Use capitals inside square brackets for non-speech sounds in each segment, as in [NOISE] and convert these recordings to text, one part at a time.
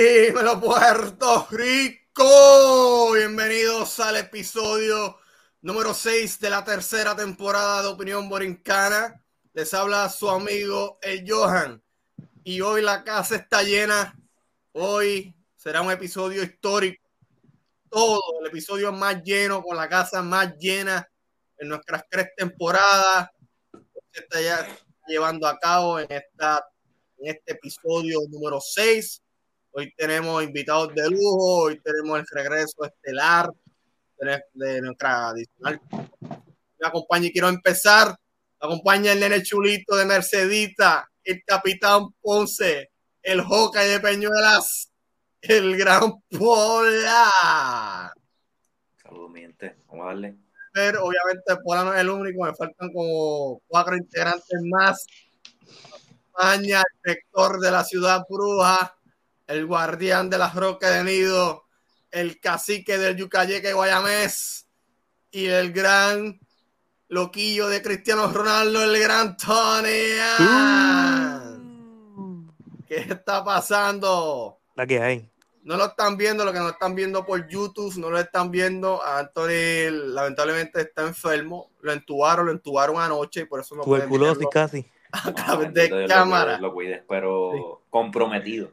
Dímelo Puerto Rico. Bienvenidos al episodio número 6 de la tercera temporada de Opinión Borincana. Les habla su amigo el Johan. Y hoy la casa está llena. Hoy será un episodio histórico. Todo el episodio más lleno, con la casa más llena en nuestras tres temporadas. Se está ya llevando a cabo en, esta, en este episodio número 6 Hoy tenemos invitados de lujo, hoy tenemos el regreso estelar de nuestra adicional. Me acompaña y quiero empezar. Me acompaña el nene chulito de Mercedita, el capitán Ponce, el Joca de Peñuelas, el gran Pola. Saludos, mi gente. Vamos a darle. Pero obviamente Pola no es el único, me faltan como cuatro integrantes más. España, el sector de la ciudad bruja, el guardián de las rocas de nido, el cacique del Yucayeque Guayamés y el gran loquillo de Cristiano Ronaldo, el gran Tony. Uh. ¿Qué está pasando? La que hay. No lo están viendo, lo que no están viendo por YouTube, no lo están viendo. Anthony lamentablemente está enfermo. Lo entubaron, lo entubaron anoche y por eso no Tuberculosis casi. A través de cámara. Lo, cuides, pero comprometido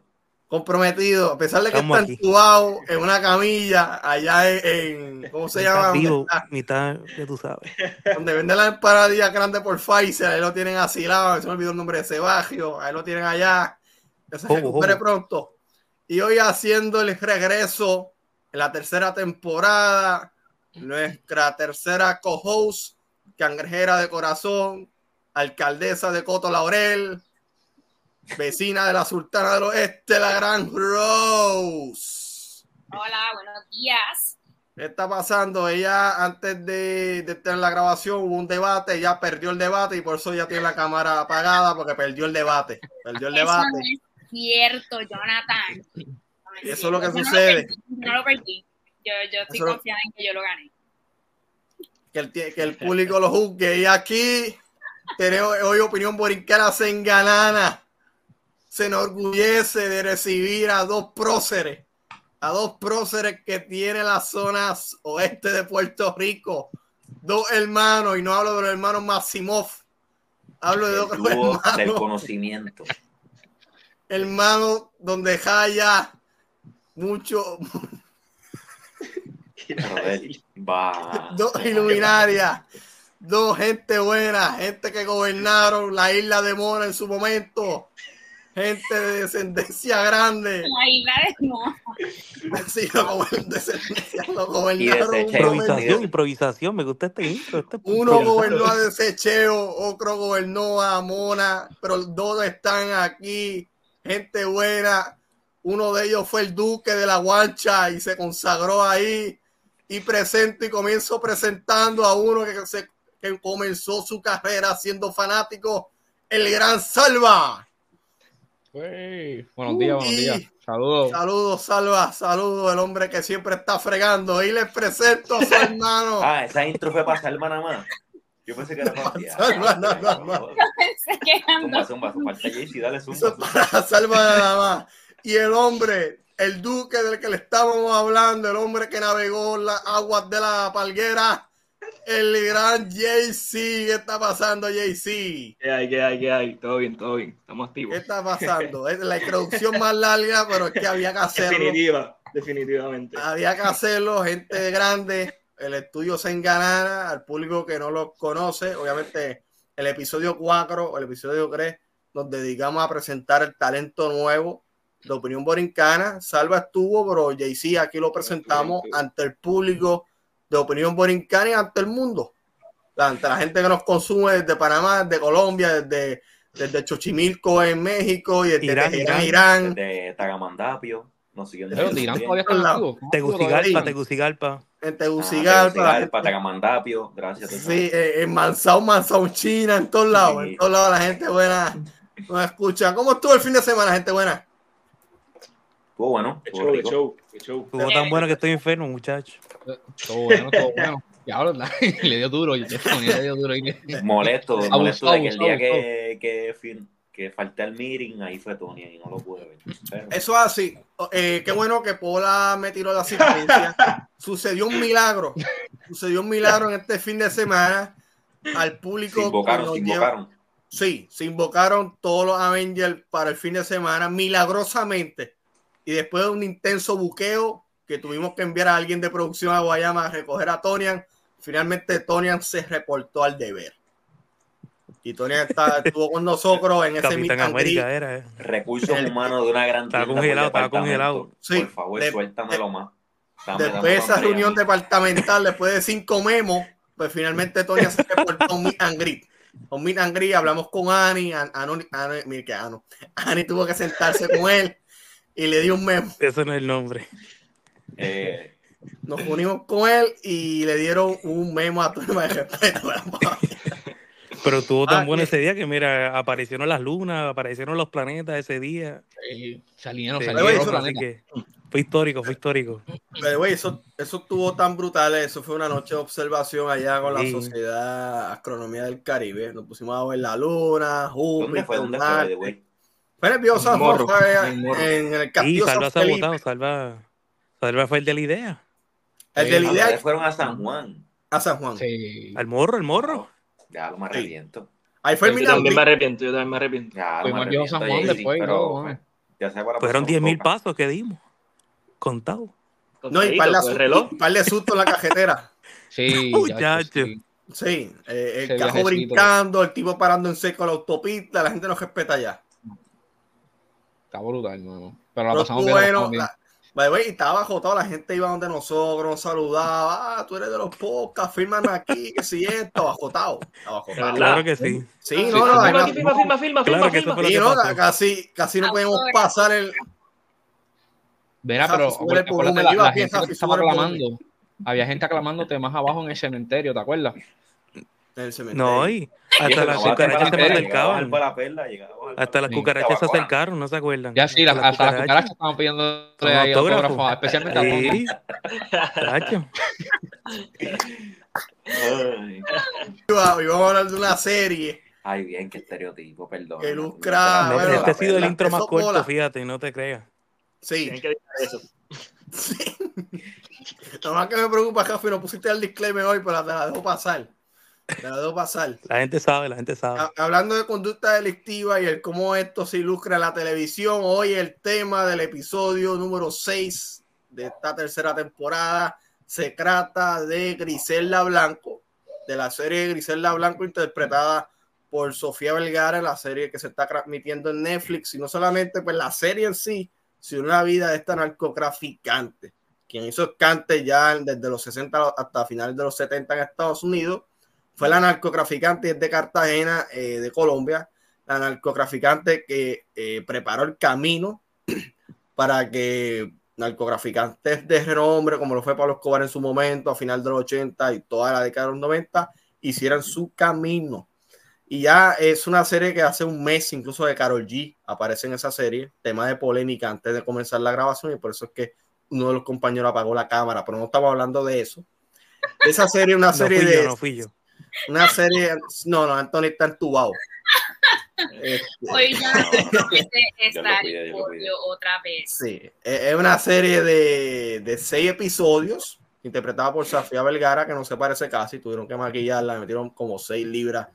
comprometido, a pesar de que está entubado en una camilla allá en, ¿cómo se llama? Vivo, mitad que tú sabes. [LAUGHS] Donde vende la empanadilla grande por Pfizer, ahí lo tienen asilado, se me olvidó el nombre de Sebagio, ahí lo tienen allá, que se recupere pronto. Y hoy haciendo el regreso en la tercera temporada, nuestra tercera co-host, cangrejera de corazón, alcaldesa de Coto Laurel, vecina de la Sultana del Oeste, la gran Rose. Hola, buenos días. ¿Qué está pasando? Ella, antes de, de estar en la grabación, hubo un debate, ella perdió el debate y por eso ya tiene la cámara apagada porque perdió el debate. Perdió el eso. No es cierto, Jonathan. eso es lo que sucede. No lo perdí. Yo, yo estoy eso confiada en que yo lo gané. Que el, que el público lo juzgue. Y aquí tenemos hoy opinión borincana en ganana se enorgullece de recibir a dos próceres, a dos próceres que tiene las zonas oeste de Puerto Rico, dos hermanos, y no hablo de los hermanos Maximov, hablo de dos hermanos. Del conocimiento. Hermano, donde haya mucho. dos iluminarias, dos gente buena, gente que gobernaron la isla de Mona en su momento gente de descendencia grande. La isla de Mona. Sí, lo descendencia, lo gobernaron. Improvisación, improvisación, me gusta este intro. Este Uno gobernó a Desecheo, otro gobernó a Mona, pero dos están aquí, gente buena. Uno de ellos fue el duque de la Guancha y se consagró ahí. Y presento y comienzo presentando a uno que, se, que comenzó su carrera siendo fanático, el gran Salva. Buenos días, buenos días. Saludos. Saludos, Salva. Saludos, el hombre que siempre está fregando. Y les presento a su [LAUGHS] hermano. ah, esa intro fue para Salva nada más. Yo pensé que era para [LAUGHS] Salva nada más. Yo pensé que Zumba, zumba, falta Jaycee, dale zumba. Eso para Salva nada más. Y el hombre, el duque del que le estábamos hablando, el hombre que navegó las aguas de la palguera el gran JC. ¿Qué está pasando, JC? ¿Qué hay, qué hay, qué hay? Todo bien, todo bien. Estamos activos. ¿Qué está pasando? Es la introducción más larga, pero es que había que hacerlo. Definitiva, definitivamente. Había que hacerlo, gente grande. El estudio se enganana al público que no lo conoce. Obviamente, el episodio 4 el episodio 3 nos dedicamos a presentar el talento nuevo de Opinión Borincana. Salva estuvo, pero JC aquí lo presentamos ante el público de opinión borincana y ante el mundo. Ante la gente que nos consume desde Panamá, desde Colombia, desde, desde Xochimilco en México y desde Irán, Irán, Irán. De Tagamandapio. Nos siguen Pero Irán todavía está. Tegucigalpa, Tegucigalpa. En Tegucigalpa. Tegucigalpa, Tagamandapio. Gracias. Sí, eh, en Mansao, Mansao, China, en todos lados. En todos lados la gente buena nos escucha. ¿Cómo estuvo el fin de semana, gente buena? Estuvo bueno. Estuvo show, show, show. Tan bueno que estoy enfermo, muchacho. Todo bueno, todo bueno. Y ahora [LAUGHS] le dio duro, y le dio duro. y le- Molesto, molesto de que el día que, que, fin- que falté al meeting, ahí fue Tony y no lo pude ver. Pero, Eso es así. Eh, qué bueno que Pola me tiró la asistencia. [LAUGHS] Sucedió un milagro. Sucedió un milagro en este fin de semana. Al público. se lleva- invocaron. Sí, se invocaron todos los Avengers para el fin de semana, milagrosamente. Y después de un intenso buqueo que tuvimos que enviar a alguien de producción a Guayama a recoger a Tonian, finalmente Tonian se reportó al deber. Y Tonian está- [LAUGHS] estuvo con nosotros en ese Capitán. América era. eh. Recursos humanos de una gran por congelado, estaba departamento. congelado. Sí, Por favor, de- suéltamelo más. Dame, Después de esa reunión departamental, después de cinco memos, pues finalmente Tonian se reportó a un meet and greet. Un meet and greet, hablamos con Ani, An- mira que Ano. Ani tuvo que sentarse con él y le dio un memo. Ese no es el nombre. Eh, Nos unimos con él y le dieron un memo a turma de respeto. [LAUGHS] Pero estuvo tan Ah, bueno que- ese día que, mira, aparecieron las lunas, aparecieron los planetas ese día. Eh, Sí, los planetas. que fue histórico, fue histórico. Pero, güey, eso, eso estuvo tan brutal. Eso fue una noche de observación allá con la Sí. Sociedad Astronomía del Caribe. Nos pusimos a ver la luna, Júpiter, ¿Dónde fue? ¿Dónde fue? Fue en el en en castillo Salva se San Felipe. Salva, Salva fue el de la idea. El de la idea fueron a San Juan. a San Juan. Sí. Al morro, el morro. Ya lo me Sí. arrepiento. Ahí fue el Yo también me arrepiento, yo también me arrepiento. Ya lo Fuimos me al Viejo San arrepiento, Juan después pues, bueno. Ya sé para Fueron la 10 mil próxima pasos que dimos. Contados. No, y par reloj. par de susto en la cajetera. [LAUGHS] Sí, [LAUGHS] Muchacho. ya, sí. Sí, eh, el cajo brincando, el tipo parando en seco la autopista, la gente nos respeta ya. Está brutal, hermano. Pero la Pero pasamos bien. bueno, la- way, estaba bajo toda la gente iba donde nosotros, nos saludaba, ah, tú eres de los podcasts, fírmame aquí, que si esto, ajotado. Claro que sí. Sí, Sí, no, no, Firma firma, firma, firma, Claro firma, firma. sí, no, casi, casi no podemos pasar el, Verá, pero gente aclamando. Había gente aclamándote más abajo en el cementerio, ¿te acuerdas? En el cementerio. No, y Y hasta las cucarachas se acercaban. Hasta las Sí. cucarachas se acercaron, ¿no se acuerdan? Ya sí, las- hasta las cucarachas estaban pidiendo autógrafos. especialmente a. Sí. Tacho. Ay, Iba- íbamos a hablar de una serie. Ay, bien, qué estereotipo, perdón. Que lucra- No, este ha sido el intro más corto, mola. fíjate, no te creas. Sí, Tienen que decir eso. [LAUGHS] lo más que me preocupa, Jafi, no pusiste el disclaimer hoy, pero te la dejo pasar. La pasar. La gente sabe, la gente sabe. Ha- Hablando de conducta delictiva y el cómo esto se ilustra en la televisión, hoy el tema del episodio número 6 de esta tercera temporada se trata de Griselda Blanco, de la serie Griselda Blanco interpretada por Sofía Vergara, la serie que se está transmitiendo en Netflix, y no solamente pues la serie en sí, sino la vida de esta narcotraficante, quien hizo escante ya desde los 60 hasta finales de los 70 en Estados Unidos, fue la narcotraficante de Cartagena, eh, de Colombia, la narcotraficante que eh, preparó el camino [CLEARS THROAT] para que narcotraficantes de renombre, como lo fue Pablo Escobar en su momento, a final de los 80 y toda la década de los 90, hicieran su camino. Y ya es una serie que hace un mes, incluso de Carol G, aparece en esa serie, tema de polémica antes de comenzar la grabación, y por eso es que uno de los compañeros apagó la cámara, pero no estamos hablando de eso. Esa serie es una No serie fui de yo, no fui yo. Una serie, no, no, Anthony está entubado. Este, Hoy ya pollo otra vez. sí, es es una serie de, de seis episodios, interpretada por Sofía Vergara, que no se parece casi, tuvieron que maquillarla, le metieron como seis libras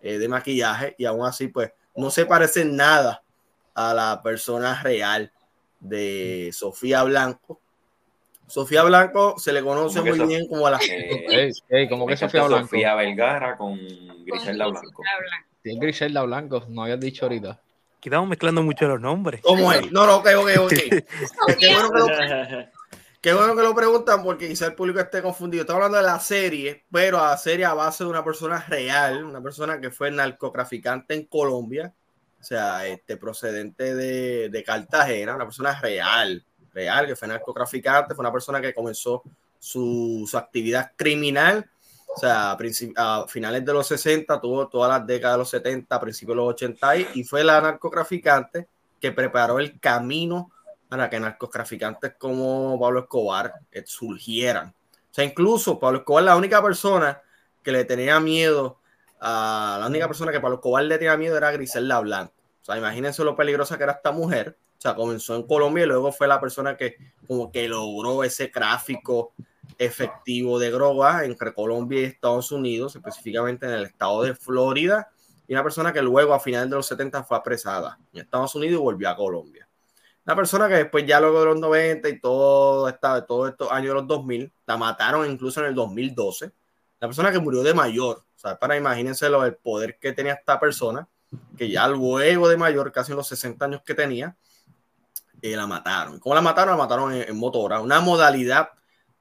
eh, de maquillaje, y aún así, pues, no se parece nada a la persona real de Sofía Blanco. Sofía Blanco se le conoce ¿Cómo que muy bien como la Eh, como que Sofía Blanco. Sofía Vergara con Griselda Blanco. Sí, Griselda Blanco, no habías dicho ahorita. Aquí estamos mezclando mucho los nombres. ¿Cómo es? No, no, ok, ok, ok. [LAUGHS] Qué bueno que lo, [LAUGHS] Qué bueno que lo preguntan porque quizá el público esté confundido. Estamos hablando de la serie, pero a la serie a base de una persona real, una persona que fue narcotraficante en Colombia, o sea, este, procedente de, de Cartagena, una persona real, real, que fue narcotraficante, fue una persona que comenzó su, su actividad criminal, o sea, a, a finales de los 60, tuvo todas las décadas de los 70, principios de los 80 y, y fue la narcotraficante que preparó el camino para que narcotraficantes como Pablo Escobar eh, surgieran. O sea, incluso Pablo Escobar, la única persona que le tenía miedo, a la única persona que Pablo Escobar le tenía miedo era Griselda Blanco. O sea, imagínense lo peligrosa que era esta mujer. O sea, comenzó en Colombia y luego fue la persona que como que logró ese tráfico efectivo de drogas entre Colombia y Estados Unidos, específicamente en el estado de Florida, y una persona que luego a finales de los 70 fue apresada en Estados Unidos y volvió a Colombia. Una persona que después ya luego de los 90 y todo, esta, todos estos años de los 2000, la mataron incluso en el 2012. La persona que murió de mayor, o sea, para imagínense lo, el poder que tenía esta persona, que ya luego de mayor, casi en los 60 años que tenía, eh, la mataron. ¿Cómo la mataron? La mataron en, en motora, una modalidad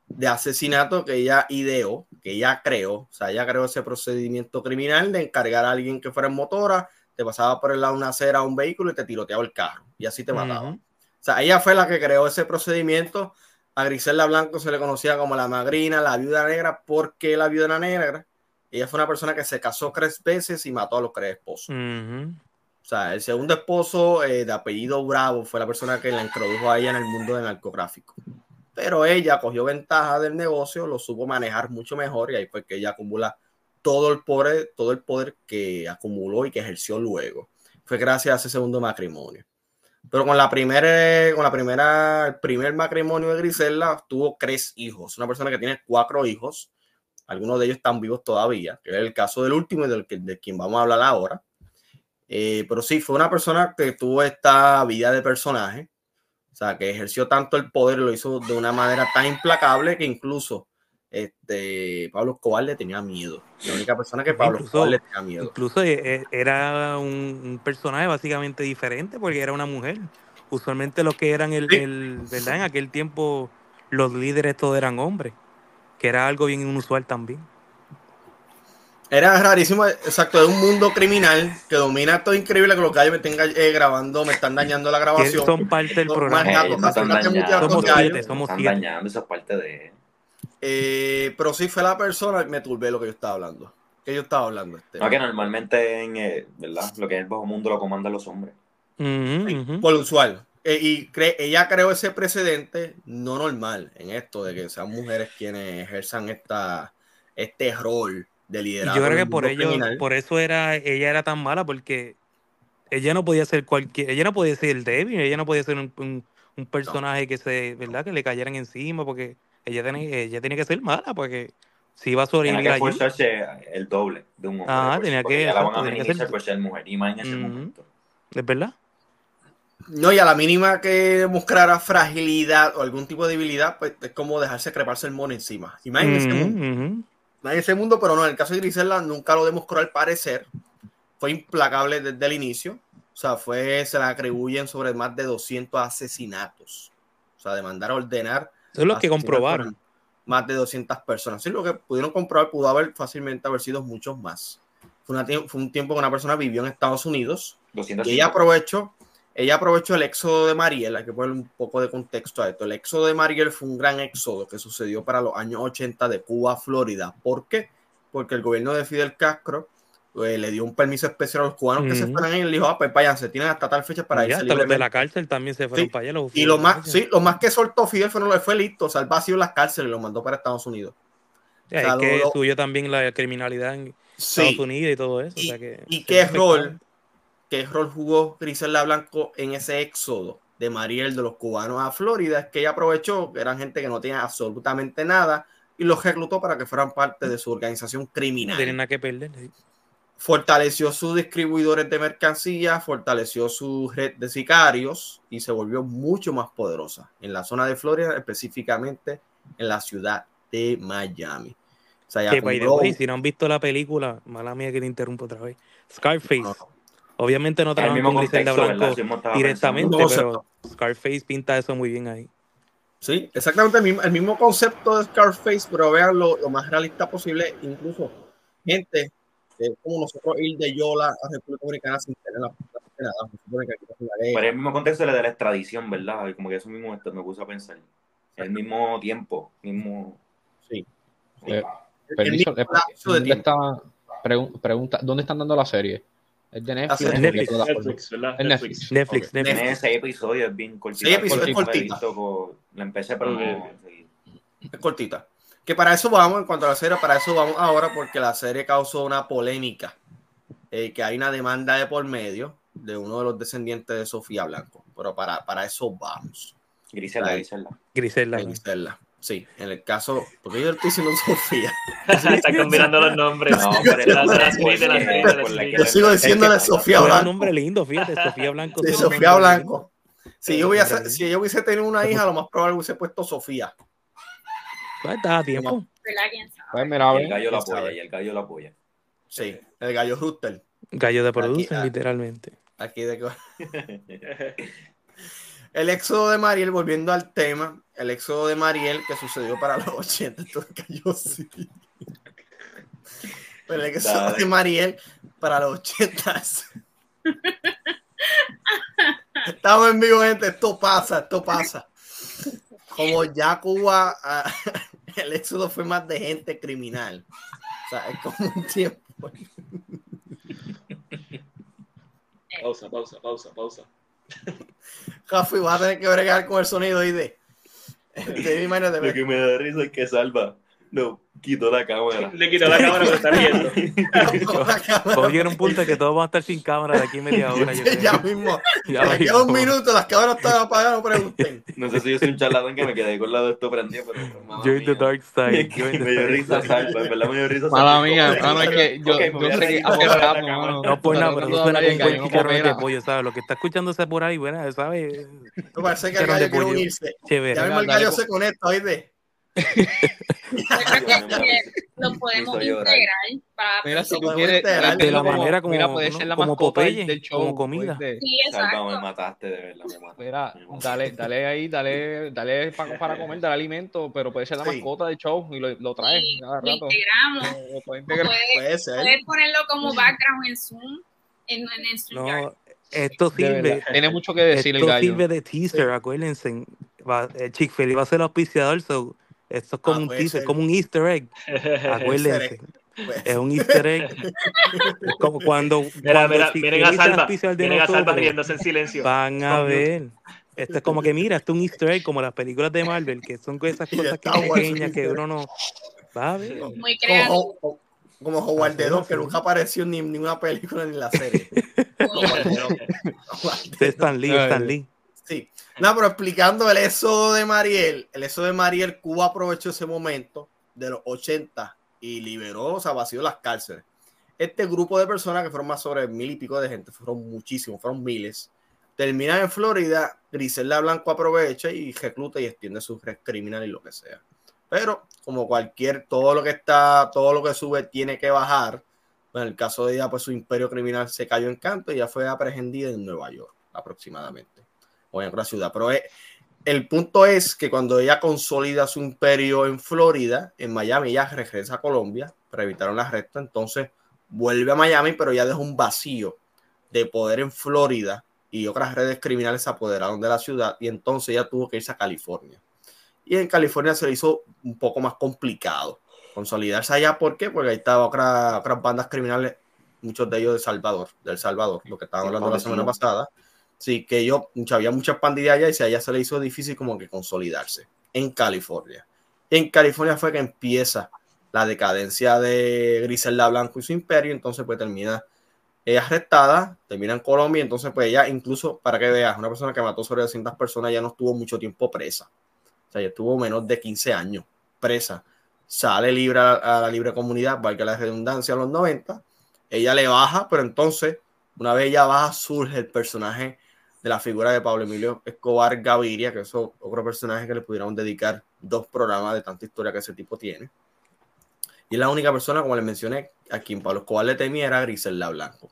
de asesinato que ella ideó, que ella creó, o sea, ella creó ese procedimiento criminal de encargar a alguien que fuera en motora, te pasaba por el lado de una acera a un vehículo y te tiroteaba el carro y así te mataba. Ujú. O sea, ella fue la que creó ese procedimiento. A Griselda Blanco se le conocía como la magrina, la viuda negra. ¿Por qué la viuda negra? Ella fue una persona que se casó tres veces y mató a los tres esposos. Ujú. O sea, el segundo esposo eh, de apellido Bravo fue la persona que la introdujo a ella en el mundo del narcotráfico. Pero ella cogió ventaja del negocio, lo supo manejar mucho mejor y ahí fue que ella acumula todo el poder, todo el poder que acumuló y que ejerció luego. Fue gracias a ese segundo matrimonio. Pero con la primera, con la primera, el primer matrimonio de Griselda tuvo tres hijos. Una persona que tiene cuatro hijos. Algunos de ellos están vivos todavía, que es el caso del último y del que, de quien vamos a hablar ahora. Eh, pero sí, fue una persona que tuvo esta vida de personaje. O sea, que ejerció tanto el poder, lo hizo de una manera tan implacable que incluso este, Pablo Escobar le tenía miedo. La única persona que Pablo Incluso- Escobar le tenía miedo. Incluso eh, eh, era un, un personaje básicamente diferente porque era una mujer. Usualmente los que eran el, Sí. el- ¿verdad? En aquel tiempo los líderes todos eran hombres, que era algo bien inusual también. Era rarísimo, exacto, de un mundo criminal que domina esto es increíble que los gallos me estén eh, grabando, me están dañando la grabación. son parte del No, programa. más gatos, Eh, no están Somos siete, somos están siete. dañando esa parte de... Eh, pero sí fue la persona, me turbé lo que yo estaba hablando. Que yo estaba hablando. Este, No, que normalmente en, eh, ¿verdad? Lo que es el bajo mundo lo comandan los hombres. Por lo usual. Eh, y cre- ella creó ese precedente no normal en esto de que sean mujeres quienes ejerzan esta, este rol de Y liderazgo. yo creo que el por ello, criminal. por eso era, ella era tan mala, porque ella no podía ser cualquier, ella no podía ser débil, ella no podía ser un, un- un personaje que se, ¿verdad? Que le cayeran encima, porque ella tenía, ella tenía que ser mala, porque si iba a Tenía sobrevivir que allí. esforzarse el doble de un hombre. Ajá, por- tenía que- ya la van exacto, a tenía que minimizar ser- por ser mujer, y más en ese momento. ¿Es verdad? No, y a la mínima que demostrara fragilidad o algún tipo de debilidad, pues es como dejarse creparse el mono encima. Más en ese mundo, pero no, en el caso de Griselda nunca lo demostró al parecer. Fue implacable desde el inicio. O sea, fue, se le atribuyen sobre más de 200 asesinatos. O sea, de mandar a ordenar. Eso es lo que comprobaron. Más de 200 personas. Sí, lo que pudieron comprobar pudo haber fácilmente haber sido muchos más. Fue, una fue un tiempo que una persona vivió en Estados Unidos 200 y ella aprovechó, ella aprovechó el éxodo de Mariel, hay que ponerle un poco de contexto a esto. El éxodo de Mariel fue un gran éxodo que sucedió para los años 80 de Cuba a Florida. ¿Por qué? Porque el gobierno de Fidel Castro eh, le dio un permiso especial a los cubanos que se fueran ahí y le dijo, ah, pues váyanse, tienen hasta tal fecha para irse hasta los de la cárcel también se fueron Sí, para allá. los Y lo más, sí, lo más que soltó Fidel fue, no lo fue listo, o sea, el vacío en las cárceles y lo mandó para Estados Unidos. O sea, es que lo- lo- subió también la criminalidad en Estados. Unidos y todo eso. o ¿Y, sea que y se qué rol, qué rol jugó Griselda Blanco en ese éxodo de Mariel de los cubanos a Florida? Es que ella aprovechó que eran gente que no tenía absolutamente nada y los reclutó para que fueran parte de su organización No criminal. tienen nada que perder. Fortaleció sus distribuidores de mercancías, fortaleció su red de sicarios y se volvió mucho más poderosa en la zona de Florida, específicamente en la ciudad de Miami. O sea, ella Que, by the way, si no han visto la película, mala mía que te interrumpo otra vez. Scarface. No. Obviamente no el trabajan mismo con Griselda. Blanco directamente, pero Scarface pinta eso muy bien ahí. Sí, exactamente el mismo, el mismo concepto de Scarface, pero vean lo, lo más realista posible. Incluso gente eh, como nosotros ir de Yola a República Dominicana sin tener la de nada. Pero es el mismo contexto de la extradición, ¿verdad? Y Como que eso mismo esto me puse a pensar. El mismo tiempo, mismo... Sí. Eh, El Permiso, mismo eh, de ¿dónde, tiempo. está, pregun- pregunta, ¿Dónde están dando la serie? ¿Es de Netflix? serie- ¿O qué Netflix. ¿verdad? Es Netflix. Netflix. Netflix. Tiene seis episodios, es bien cortita. Seis episodios, Cortita, cortita. La empecé, pero no... Es cortita. Que para eso vamos, en cuanto a la serie, para eso vamos ahora, porque la serie causó una polémica. eh, que hay una demanda de por medio de uno de los descendientes de Sofía Blanco. Pero para, para eso vamos. Griselda. Griselda. Griselda. Griselda. Sí, en el caso, porque yo estoy diciendo Sofía. [LAUGHS] Está combinando los nombres. No, pero la, la es la la la. Yo sigo diciéndole Es Sofía Fue un Blanco. nombre lindo, fíjate, Sofía Blanco. Sí, un Sofía Blanco. Si yo, hubiese, si yo hubiese tenido una hija, lo más probable hubiese puesto Sofía. Pues, a tiempo. Pues mira, Y el gallo sabe. apoya, y el gallo lo apoya. Sí, el gallo Rooster. Gallo de producen, ah. literalmente. Aquí de [LAUGHS] El éxodo de Mariel, volviendo al tema, el éxodo de Mariel que sucedió para los [LAUGHS] 80, esto cayó sí. Pero el éxodo Dale. de Mariel para los 80. Estamos en vivo, gente. Esto pasa, esto pasa. Como ya Cuba, ah, [LAUGHS] el éxodo fue más de gente criminal. O sea, es como un tiempo. Pausa, pausa, pausa, pausa. Jafi, vas a tener que bregar con el sonido de. Este, imagínate, Lo que me da risa es que Salva no quitó la cámara. Le quitó la cámara, pero está viendo. con [LAUGHS] la cámara. Todo llega un punto en que todos van a estar sin cámara de aquí a media hora. Yo [LAUGHS] creo. [LAUGHS] ya mismo. Ya De aquí a mismo. un minuto, las cámaras están apagadas, no pregunten. No sé si yo soy un charlatán que me quedé con la de esto prendido, pero. mamá Join the mía. dark side. Me dio dark risa side. Salva, en verdad me dio risa Mala Salva. mía, ¿Cómo mano, es que yo, me yo a sé que mano. No por nada, pero eso suena como un buen chicharrón de pollo. ¿sabes? Lo que está escuchándose por ahí, bueno, ¿sabes? Me parece que el gallo quiere unirse. Ya mismo el gallo se conecta, ¿oíste? Lo podemos integrar para Mira, si tú podemos quieres, integrar de la como- manera como- mira, puede ser la como mascota del- Popeye, del show, como comida. Sí, Salva, me exacto. mataste, de verdad, me mataste. Mira, dale, dale ahí, dale, dale para, para comer, dale alimento, pero puede ser la Sí. mascota del show y lo, lo traes Y cada lo rato. integramos. Lo. Puedes, Puede ser. puedes ponerlo como background en Zoom, en, en, en. No, esto sirve. Tiene mucho que decir el Esto gallo. sirve de teaser, acuérdense. Eh, Chick-fil-A va a ser el auspiciador, so, esto es como Ah, un teaser, ser. como un easter egg. [LAUGHS] Acuérdense. Puede Es un easter egg. [LAUGHS] como cuando, Mira, cuando mira, miren a Salva. Miren a Salva riéndose en silencio. Van a ver. Esto es como que, mira, esto es un easter egg, como las películas de Marvel, que son esas [LAUGHS] cosas que pequeñas que uno no va a ver. Muy creativo. Como, como Howard the así que nunca apareció ni en ninguna película ni en la serie. Stan Lee, Stan Lee. Sí. No, pero explicando el éxodo de Mariel, el éxodo de Mariel, Cuba aprovechó ese momento de los 80 y liberó, o sea, vació las cárceles. Este grupo de personas, que fueron más sobre mil y pico de gente, fueron muchísimos, fueron miles, terminan en Florida, Griselda Blanco aprovecha y recluta y extiende su red criminal y lo que sea. Pero, como cualquier, todo lo que está, todo lo que sube tiene que bajar. En el caso de ella, pues su imperio criminal se cayó en canto y ya fue aprehendida en Nueva York, aproximadamente o en otra ciudad. Pero eh, el punto es que cuando ella consolida su imperio en Florida, en Miami, ella regresa a Colombia para evitar un arresto. Entonces vuelve a Miami, pero ya deja un vacío de poder en Florida y otras redes criminales se apoderaron de la ciudad y entonces ella tuvo que irse a California. Y en California se le hizo un poco más complicado consolidarse allá. ¿Por qué? Porque ahí estaban otra- otras bandas criminales, muchos de ellos de Salvador, del Salvador, lo que estaban hablando la semana pasada. Sí, que yo, había muchas pandillas allá y si a ella se le hizo difícil como que consolidarse en California. En California fue que empieza la decadencia de Griselda Blanco y su imperio, entonces pues termina arrestada, termina en Colombia, entonces pues ella incluso, para que veas, una persona que mató sobre 200 personas ya no estuvo mucho tiempo presa. O sea, ya estuvo menos de 15 años presa. Sale libre a, a la libre comunidad, valga la redundancia, a los 90. Ella le baja, pero entonces, una vez ella baja, surge el personaje de la figura de Pablo Emilio Escobar Gaviria, que es otro personaje que le pudieron dedicar dos programas de tanta historia que ese tipo tiene. Y es la única persona, como les mencioné, a quien Pablo Escobar le temía era Griselda Blanco.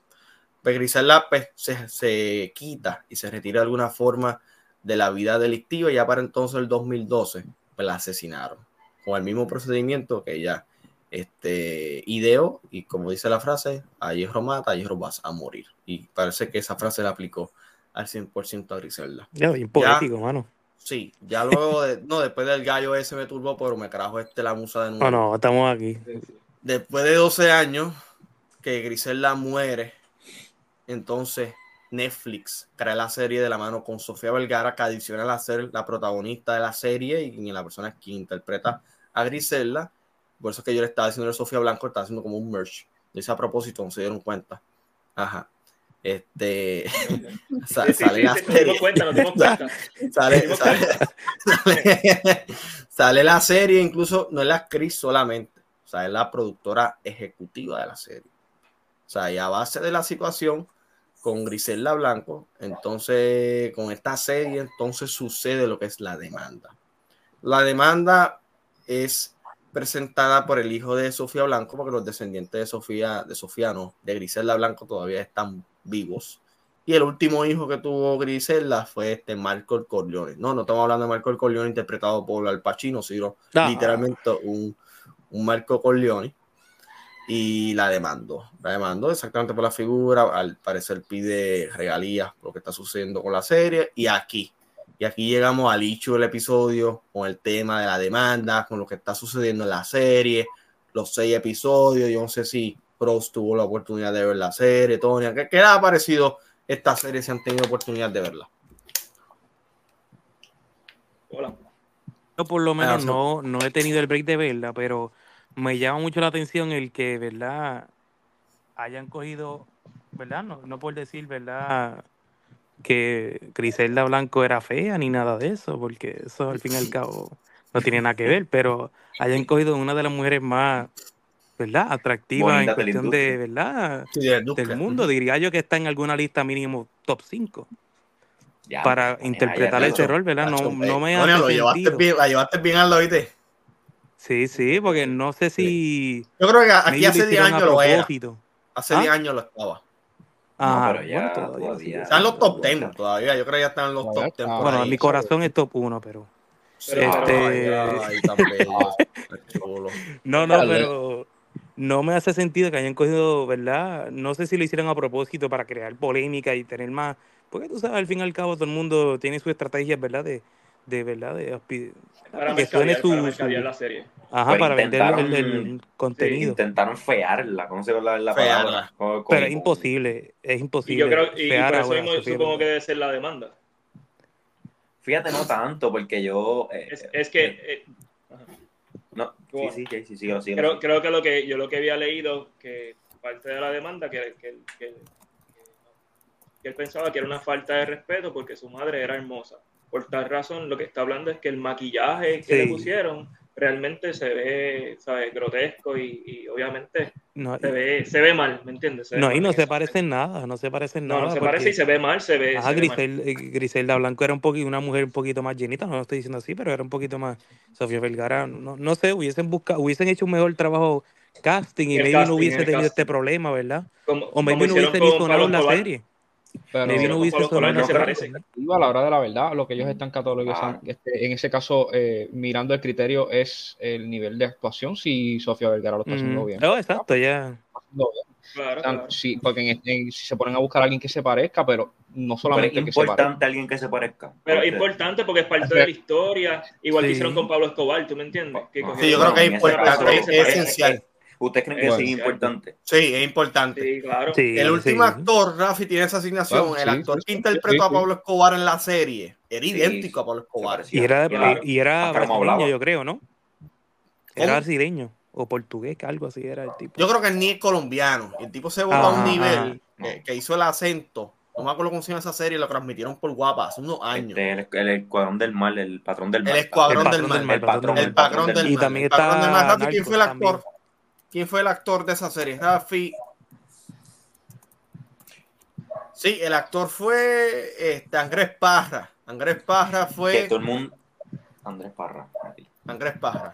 Pues Griselda pues, se, se quita y se retira de alguna forma de la vida delictiva y ya para entonces el 2012 pues la asesinaron con el mismo procedimiento que ella este, ideó y como dice la frase, a hierro mata, a hierro vas a morir. Y parece que esa frase la aplicó al 100% a Griselda. Ya, bien poético, mano. Sí, ya luego, de, no, después del gallo ese me turbó, pero me trajo este la musa de nuevo. No, no, estamos aquí. Después de 12 años que Griselda muere, entonces Netflix crea la serie de la mano con Sofía Vergara, que adiciona a ser la protagonista de la serie y la persona que interpreta a Griselda. Por eso es que yo le estaba diciendo a Sofía Blanco, estaba haciendo como un merch. Dice a propósito, no se dieron cuenta. Ajá. Este [LAUGHS] [LAUGHS] sale- sale la serie, incluso no es la actriz solamente, o sea, es la productora ejecutiva de la serie. O sea, y a base de la situación con Griselda Blanco, entonces con esta serie, entonces sucede lo que es la demanda. La demanda es presentada por el hijo de Sofía Blanco, porque los descendientes de Sofía, de Sofía no, de Griselda Blanco todavía están vivos. Y el último hijo que tuvo Griselda fue este Marco Corleone. No, no estamos hablando de Marco Corleone interpretado por Al Pacino, sino Ah. literalmente un, un Marco Corleone. Y la demandó. La demandó exactamente por la figura. Al parecer pide regalías por lo que está sucediendo con la serie. Y aquí, y aquí llegamos al hecho del episodio con el tema de la demanda, con lo que está sucediendo en la serie, los seis episodios. Yo no sé si Prost tuvo la oportunidad de ver la serie, Tonya. ¿Qué, qué le ha parecido esta serie si han tenido oportunidad de verla? Hola. Yo por lo menos no, no he tenido el break de verla, pero me llama mucho la atención el que, ¿verdad? Hayan cogido, ¿verdad? No, no por decir, ¿verdad? Que Griselda Blanco era fea ni nada de eso, porque eso al fin y al cabo no tiene nada que ver, pero hayan cogido una de las mujeres más, ¿verdad? Atractivas en de cuestión de, industria. ¿verdad? Sí, del Duque. Del mundo, diría yo que está en alguna lista mínimo top 5 Ya, para ponen interpretar Nacho, rol, ¿verdad? No, no me hace lo llevaste bien, la llevaste bien al oíste. Sí, sí, porque no sé si Yo creo que aquí hace 10 hicieron a años lo era. Hace ¿Ah? 10 años lo estaba. Ah, pero ya bueno, todavía, todavía- sí. Están los top 10 Bueno. todavía. Yo creo que ya están en los top 10. está. por Bueno, ahí. en mi corazón es top 1, pero... Sí, Este- ay, ay, bello. [LAUGHS] No, no, pero no me hace sentido que hayan cogido, ¿verdad? No sé si lo hicieron a propósito para crear polémica y tener más... Porque tú sabes, al fin y al cabo, todo el mundo tiene sus estrategias, ¿verdad? De, de ¿verdad? De, Para que suene su... para su- mercadear la serie. Ajá, Pero para vender el, contenido. Intentaron fearla, ¿cómo se llama la Fearla. palabra? Con- con- Pero es imposible, es Y imposible. yo creo, y, y por eso mismo supongo que debe ser la demanda. Fíjate, no tanto, porque yo. eh, Es, es que eh, No, sí, Bueno. sí, creo, creo que lo que yo lo que había leído que parte de la demanda que, que, que- que él pensaba que era una falta de respeto porque su madre era hermosa. Por tal razón, lo que está hablando es que el maquillaje que le pusieron realmente se ve, ¿sabes? grotesco y, y obviamente No, se ve, se ve mal, ¿me entiendes? No, y no en se ese parecen nada, no se parecen No, nada. no se porque- parece y se ve mal, se ve. Mal. Grisel- eh, Griselda Blanco era un poquito, una mujer un poquito más llenita, no lo estoy diciendo así, pero era un poquito más. Sofía Vergara, no, no sé, hubiesen buscado, hubiesen hecho un mejor trabajo casting y maybe casting, no hubiese tenido este problema, ¿verdad? Como, O maybe no hubiesen ni sonado en la serie. Pero Maybe no hubiese se parece. a la hora de la verdad, lo que ellos están catalogando, Ah. este, en ese caso, eh, mirando el criterio, es el nivel de actuación, si Sofía Vergara lo está haciendo Ujú. bien. Oh, exacto, ya. Está haciendo bien. Claro, O sea, claro. sí, porque en este- en- si se ponen a buscar a alguien que se parezca, pero no Pero solamente es que se parezca. importante alguien que se parezca. Pero es Porque- importante porque es parte de la historia, igual que Sí. hicieron con Pablo Escobar, ¿tú me entiendes? Que Sí, yo creo que es importante, es, esencial. ¿Ustedes creen que Bueno, sí es importante? Sí, es importante. Sí, claro. Sí, El último sí. actor, Rafi, tiene esa asignación. Bueno, el sí, actor sí, que sí, interpretó sí, a. Pablo Escobar en la serie era Sí, idéntico a Pablo Escobar. Y era, Claro. y era brasileño, yo creo, ¿no? ¿Cómo? Era brasileño o portugués, que algo así era el tipo. Yo creo que ni es colombiano. Y el tipo se votó a un nivel que, que hizo el acento. No me acuerdo cómo se llama esa serie, lo transmitieron por guapa hace unos años. Este, el, el escuadrón del mal, el patrón del mal. El escuadrón El del patrón mal. del mal, El patrón, El patrón del Y mal. también el patrón está del mal. Rafi, ¿quién fue el actor? también. ¿Quién fue el actor de esa serie? Rafi. Sí, el actor fue este, Andrés Parra. Andrés Parra Que fue. todo el mundo. Andrés Parra. Andrés Parra.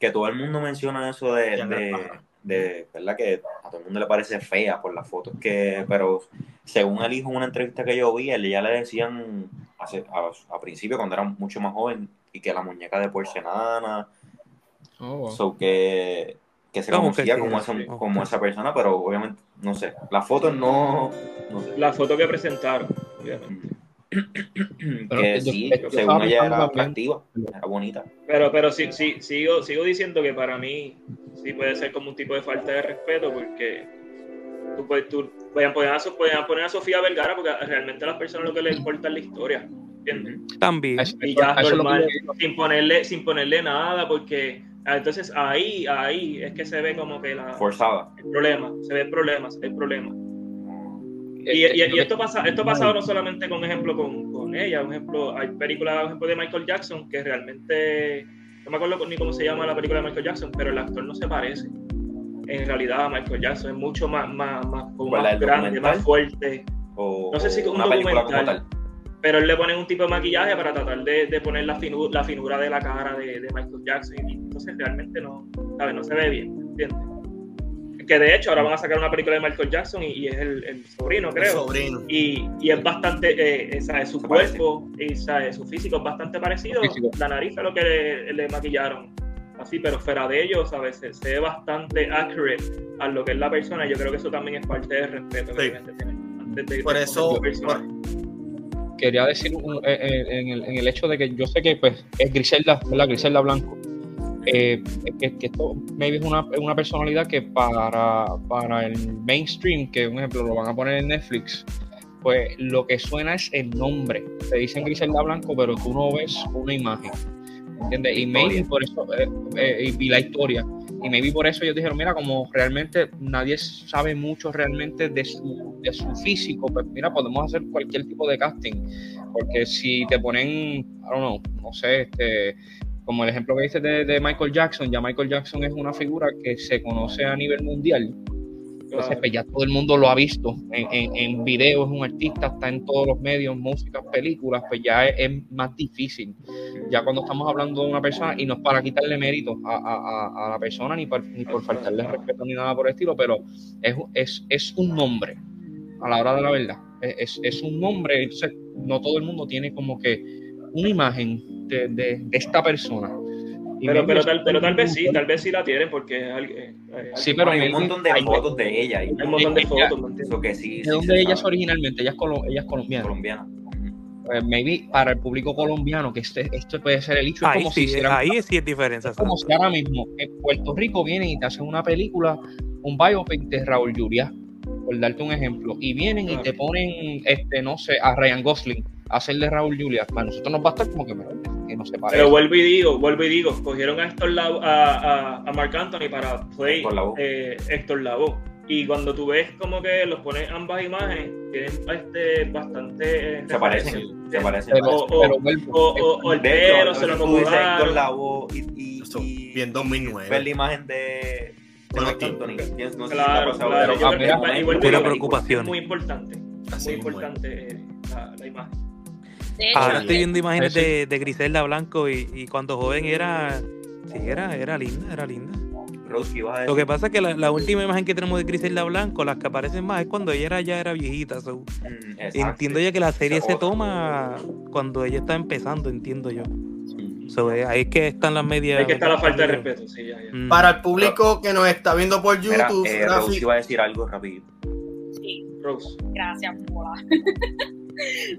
Que todo el mundo menciona eso de, de, ¿verdad? Que a todo el mundo le parece fea por las fotos que, pero según él dijo en una entrevista que yo vi, él ya le decían hace- a, a principio cuando era mucho más joven y que la muñeca de porcelana, Oh, wow. so que, que se ¿Cómo conocía que como, sí? esa, como esa persona, pero obviamente, no sé, las fotos no, no sé. La foto que presentaron, obviamente. [CLEARS THROAT] Pero que yo- sí, yo según estaba ella era atractiva, era bonita. Pero, pero sí, sí, sigo, sigo diciendo que para mí sí puede ser como un tipo de falta de respeto porque tú puedes, tú, pueden, poner a, pueden poner a Sofía Vergara porque realmente a las personas lo que les importa es la historia, ¿entiendes? También. Y ya, normal, yo sin ponerle, sin ponerle nada porque entonces ahí, ahí es que se ve como que la, Forzada. el problema, se ve el problema, se ve el problema. Y, y, y esto pasa, esto ha pasado no solamente con ejemplo con, con ella, un ejemplo, hay películas, un ejemplo de Michael Jackson que realmente, no me acuerdo ni cómo se llama la película de Michael Jackson, pero el actor no se parece. En realidad Michael Jackson es mucho más, más, más, como ¿Cuál, más grande, documental? más fuerte. O, No sé si con un una película como documental. tal. Pero él le pone un tipo de maquillaje para tratar de, de poner la, finu- la finura de la cara de, de Michael Jackson. Y entonces realmente no, ¿sabes? no se ve bien, ¿entiendes? Que de hecho ahora van a sacar una película de Michael Jackson y, y es el, el sobrino, El creo. sobrino. Y, y es bastante, eh, ¿sabes? su Se parece. cuerpo y ¿sabes? su físico es bastante parecido. La nariz fue lo que le, le maquillaron. Así, pero fuera de ello, ¿sabes? Se, se ve bastante accurate a lo que es la persona. y Yo creo que eso también es parte del respeto que Sí. la gente tiene Por de eso. Quería decir un- eh, eh, en, el, en el hecho de que yo sé que pues es Griselda, ¿verdad? Griselda Blanco. Eh, que, que esto maybe es una, una personalidad que para, para el mainstream, que un ejemplo lo van a poner en Netflix, pues lo que suena es el nombre. Te dicen Griselda Blanco, pero tú no ves una imagen. ¿Entiendes? Y maybe por eso, eh, eh, y la historia. Y maybe por eso ellos dijeron, mira, como realmente nadie sabe mucho realmente de su, de su físico, pues mira, podemos hacer cualquier tipo de casting. Porque si te ponen, I don't know, no sé, este, como el ejemplo que dices de, de Michael Jackson, ya Michael Jackson es una figura que se conoce a nivel mundial. Entonces, pues ya todo el mundo lo ha visto en, en, videos, es un artista, está en todos los medios, músicas, películas, pues ya es, más difícil. Ya cuando estamos hablando de una persona, y no es para quitarle mérito a, a- a- la persona, ni por, ni por faltarle respeto, ni nada por el estilo, pero es, es, es un nombre, a la hora de la verdad. Es, es- un nombre, no todo el mundo tiene como que una imagen de- de esta persona. Pero, pero, tal, pero tal vez sí, tal vez sí la tienen porque es alguien. eh, Sí, pero Hay un montón de hay- fotos de ella. Hay un montón de ella- fotos, eso que sí, ¿De sí dónde ella es originalmente? Ella es, colo- ella es colombiana. colombiana. Pues maybe para el público colombiano, que este, esto puede ser el hecho, es Ahí como sí, si hicieran- ahí sí es diferencia. es como si ahora mismo en Puerto Rico vienen y te hacen una película, un biopic de Raúl Julia, por darte un ejemplo, y vienen y te ponen, este, no sé, a Ryan Gosling a hacer de Raúl Julia. Para nosotros nos va a estar como que, que no se parece. Pero vuelvo y digo, vuelvo y digo, cogieron a Héctor Lavoe, a, a, a Marc Anthony para play Héctor Lavoe. eh, Héctor Lavoe. Y cuando tú ves como que los pones ambas imágenes, tienen este, bastante eh, Se parecen, se parecen. O- O, o, o el pelo se lo tú dices Héctor acomodaron. Lavoe y, y, y bien 2009. ver la imagen de, Bueno, Anthony. No Claro, claro. Yo creo que mira, es- muy importante. Así muy importante eh, la, la imagen. Hecho, Ahora Sí. estoy viendo imágenes de, de Griselda Blanco y, y cuando joven era. Sí, era, era linda, era linda. Lo que pasa es que la, la última imagen que tenemos de Griselda Blanco, las que aparecen más, es cuando ella era, ya era viejita. so, Mm. Entiendo ya que la serie Esa se otra. toma cuando ella está empezando, entiendo yo. So, eh, ahí es que están las medias. Hay que estar la falta de respeto, sí, ya, ya. Mm. Para el público que nos está viendo por Mira, YouTube, eh, Rafi, Rose iba a decir algo rapidito. sí, Rose. gracias, Pola. [LAUGHS]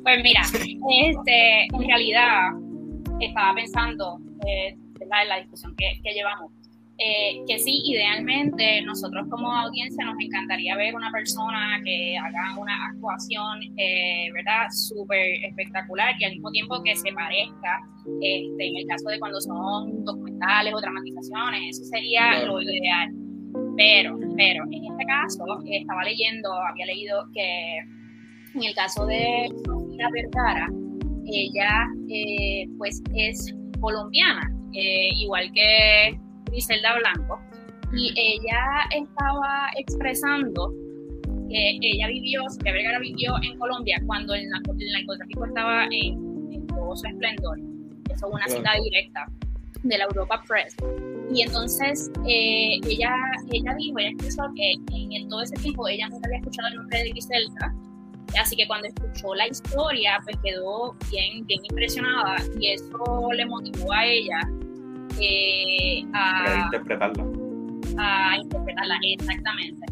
pues mira, este, en realidad estaba pensando, eh, en la discusión que, que llevamos, eh, que sí, idealmente nosotros como audiencia nos encantaría ver una persona que haga una actuación, eh, ¿verdad? Súper espectacular y al mismo tiempo que se parezca, este, en el caso de cuando son documentales o dramatizaciones, eso sería Claro. lo ideal. Pero, pero, en este caso, estaba leyendo, había leído que en el caso de Sofía Vergara, ella eh, pues es colombiana, eh, igual que Griselda Blanco, y ella estaba expresando que ella vivió, Sofía Vergara vivió en Colombia cuando el, narco- el narcotráfico estaba en, en todo su esplendor. Eso es una Claro. cita directa de la Europa Press. Y entonces eh, ella, ella dijo, ella expresó que en, todo ese tiempo ella nunca había escuchado el nombre de Griselda, así que cuando escuchó la historia pues quedó bien, bien impresionada y eso le motivó a ella eh, a, interpretarla. a interpretarla exactamente.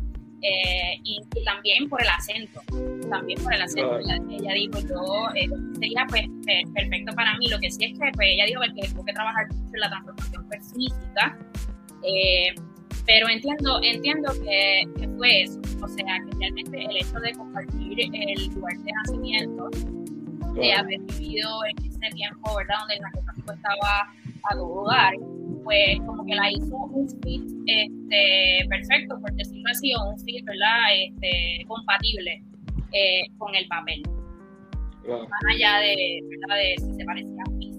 Eh, y, y también por el acento, también por el acento. Ella, ella dijo, yo, eh, sería pues per- perfecto para mí. Lo que sí es que pues, ella dijo que tuvo que trabajar mucho en la transformación física, eh, pero entiendo, entiendo que, que fue eso. O sea, que realmente el hecho de compartir el lugar de nacimiento, de haber vivido en ese tiempo, ¿verdad? Donde el narcotráfico estaba a todo dar, pues como que la hizo un fit este, perfecto, por decirlo así, o un fit, ¿verdad? Este, compatible eh, con el papel. Más allá de, ¿verdad? de si se parecía o no.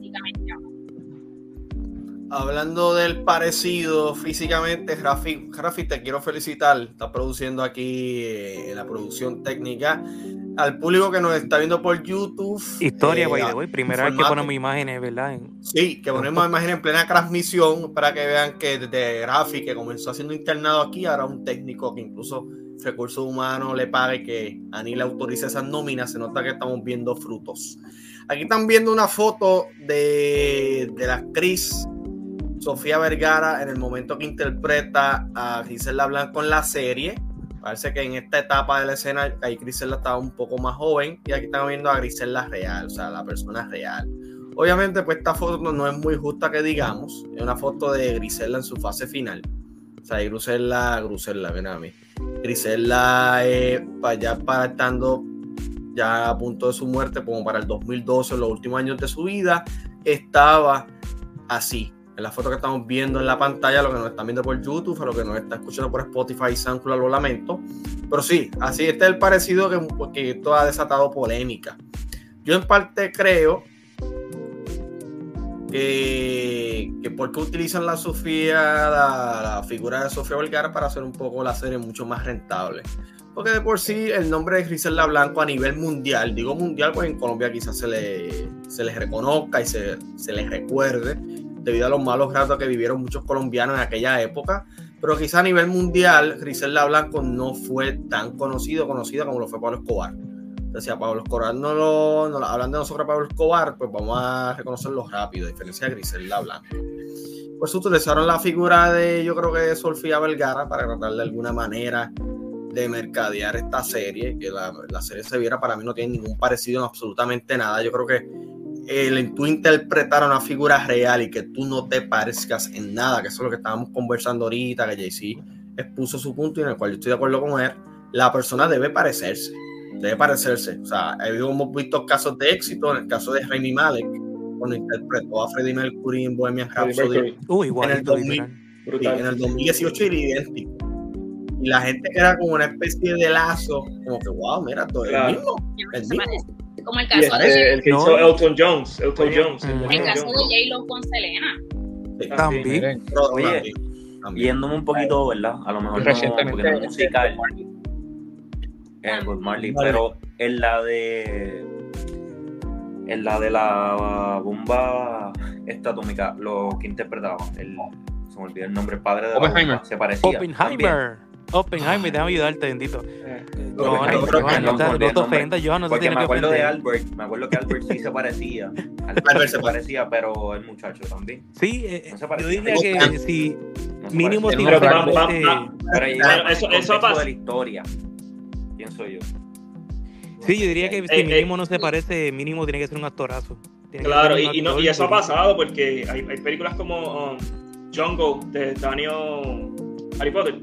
Hablando del parecido físicamente, Rafi, Rafi, te quiero felicitar. Estás produciendo aquí eh, la producción técnica. Al público que nos está viendo por YouTube. Historia, eh, the way. Primera vez que ponemos imágenes, ¿verdad? En- Sí, que ponemos imágenes en plena transmisión para que vean que desde Rafi, que comenzó siendo internado aquí, ahora un técnico que incluso recursos humanos le pague que Ani le autorice esas nóminas, se nota que estamos viendo frutos. Aquí están viendo una foto de, de la actriz Sofía Vergara en el momento que interpreta a Griselda Blanco en la serie. Parece que en esta etapa de la escena, ahí Griselda estaba un poco más joven y aquí estamos viendo a Griselda real, o sea, la persona real. Obviamente, pues esta foto no, es muy justa que digamos. Es una foto de Griselda en su fase final. O sea, Griselda, Griselda, ven a mí. Griselda, eh, ya para estando ya a punto de su muerte, como para el 2012, en los últimos años de su vida, estaba así. En la foto que estamos viendo en la pantalla, lo que nos están viendo por YouTube, a lo que nos está escuchando por Spotify y SoundCloud, lo lamento. Pero sí, así este es el parecido que, que esto ha desatado polémica. Yo en parte creo que, que porque utilizan la Sofía, la, la figura de Sofía Vergara para hacer un poco la serie mucho más rentable. Porque de por sí el nombre de Griselda Blanco a nivel mundial, digo mundial, pues en Colombia quizás se le, se les reconozca y se, se les recuerde debido a los malos ratos que vivieron muchos colombianos en aquella época. Pero quizás a nivel mundial, Griselda Blanco no fue tan conocido, conocida como lo fue Pablo Escobar. Entonces, si a Pablo Escobar no lo, no lo- hablan de nosotros Pablo Escobar, pues vamos a reconocerlo rápido, a diferencia de Griselda Blanco. Pues utilizaron la figura de, yo creo que de Sofía Vergara para tratar de alguna manera de mercadear esta serie, que la, la serie se viera, para mí no tiene ningún parecido en absolutamente nada. Yo creo que el tú interpretar a una figura real y que tú no te parezcas en nada, que eso es lo que estábamos conversando ahorita, que Jay-Z expuso su punto y en el cual yo estoy de acuerdo con él, la persona debe parecerse, debe parecerse. O sea, hemos visto casos de éxito, en el caso de Remy Malek, cuando interpretó a Freddie Mercury en Bohemian Rhapsody, Uh, igualito, En el 2000. literal. Sí, brutal. en el 2018 era idéntico. Y la gente era como una especie de lazo, como que, wow, mira, todo Claro. el mismo. El mismo. Parece. Como el caso, este, de, el que No. hizo Elton Jones, Elton Oye, Jones. el el caso John. de J-Lo con Selena. También. Oye, también, también. Yéndome un poquito, ¿verdad? A lo mejor no, recientemente porque no es musical, eh, Bob Marley, pero en la de en la de la bomba esta atómica, lo que interpretaba, el, se me olvidó el nombre, el padre de la Oppenheimer. bomba, se parecía. Oppenheimer. Oppenheimer, déjame ayudarte, bendito. Eh, No, no, no, que no no te- no te ofendas, Johan, no Porque tiene me que acuerdo de. Albert, me acuerdo que Albert sí se parecía. Albert, se parecía, pero el muchacho también. Sí, eh, No se yo diría que si mínimo tiene Pero que este, eso- eso pasa. de la historia. Pienso yo. Sí, yo diría que Eh, si eh, mínimo no se parece, mínimo tiene que ser un actorazo. Tiene que Claro, y, no- y eso ha pasado porque hay, hay películas como um, Jungle de Daniel Harry Potter.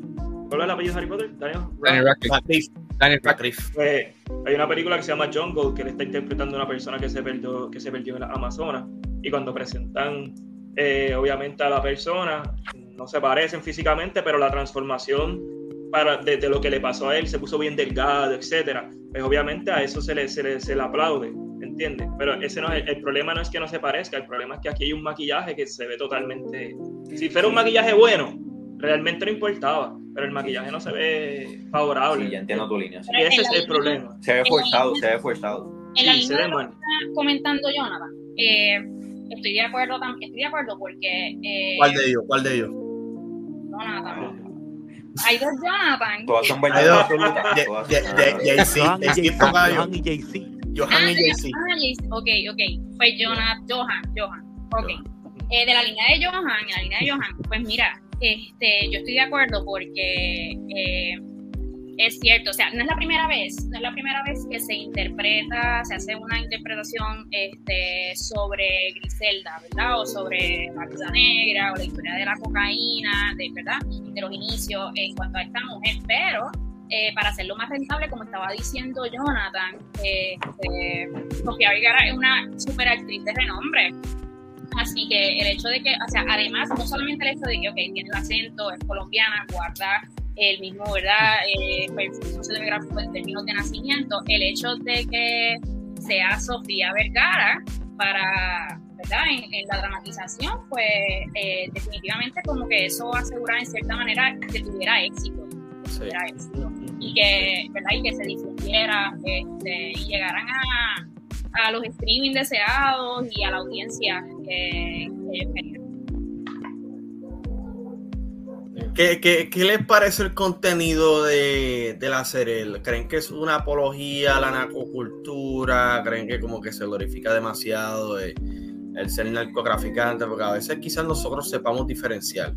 ¿Cuál es el apellido de Harry Potter? Daniel. Daniel Radcliffe. Radcliffe, Daniel Radcliffe. Pues, hay una película que se llama Jungle que le está interpretando a una persona que se perdió, que se perdió en la Amazonas. Y cuando presentan, eh, obviamente, a la persona, no se parecen físicamente, pero la transformación para, de, de lo que le pasó a él se puso bien delgado, etcétera. Pues obviamente a eso se le, se le, se le aplaude, ¿entiendes? Pero ese no es, el problema no es que no se parezca, el problema es que aquí hay un maquillaje que se ve totalmente. Si fuera un maquillaje bueno, realmente no importaba, pero el maquillaje no se ve favorable. Sí, ya entiendo tu línea. sí. Y ese es el problema. Se ve forzado, se ve forzado. En la Sí, línea ve de lo mal. que está comentando Jonathan, eh, estoy de acuerdo tam- estoy de acuerdo porque eh, ¿Cuál de ellos? ¿Cuál de ellos? Jonathan, hay dos Jonathan. Todas son Hay verdades dos. Johan y Tocayo, Johan y Jay-Z. Johan y Jay-Z. Ah, Jay- ok, ok. Pues Jonathan, Johan, Johan. Ok. Eh, de la línea de Johan, en la línea de Johan, pues mira, este, yo estoy de acuerdo porque eh, es cierto, o sea, no es la primera vez, no es la primera vez que se interpreta, se hace una interpretación este, sobre Griselda, ¿verdad? O sobre la viuda negra o la historia de la cocaína, de, ¿verdad? De los inicios en cuanto a esta mujer, pero eh, para hacerlo más rentable, como estaba diciendo Jonathan, eh, este, Sofía es una super actriz de renombre. Así que el hecho de que, o sea, además, no solamente el hecho de que, ok, tiene el acento, es colombiana, guarda el mismo, ¿verdad? Eh, perfil sociodemográfico en términos de nacimiento, el hecho de que sea Sofía Vergara para, ¿verdad? En, la dramatización, pues eh, definitivamente como que eso asegura en cierta manera que tuviera éxito, que tuviera éxito y que, ¿verdad? Y que se difundiera este, y llegaran a, a los streaming deseados y a la audiencia que, que ¿Qué, qué, qué les parece el contenido de, de, la serie? ¿Creen que es una apología a la narcocultura? ¿Creen que como que se glorifica demasiado el, el ser narcotraficante? Porque a veces quizás nosotros sepamos diferenciar.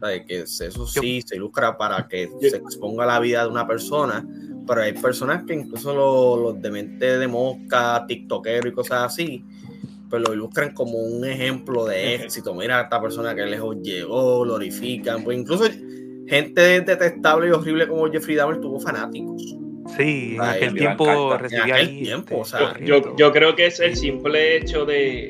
¿sabes? Que eso sí se ilustra para que se exponga la vida de una persona, pero hay personas que incluso los, los de mente de mosca, tiktokero y cosas así, pues lo ilustran como un ejemplo de éxito. Mira a esta persona que lejos llegó, glorifican. Pues incluso gente detestable y horrible como Jeffrey Dahmer tuvo fanáticos. Sí, en aquel tiempo recibía aquel tiempo, o sea, yo, yo, creo que es el simple hecho de,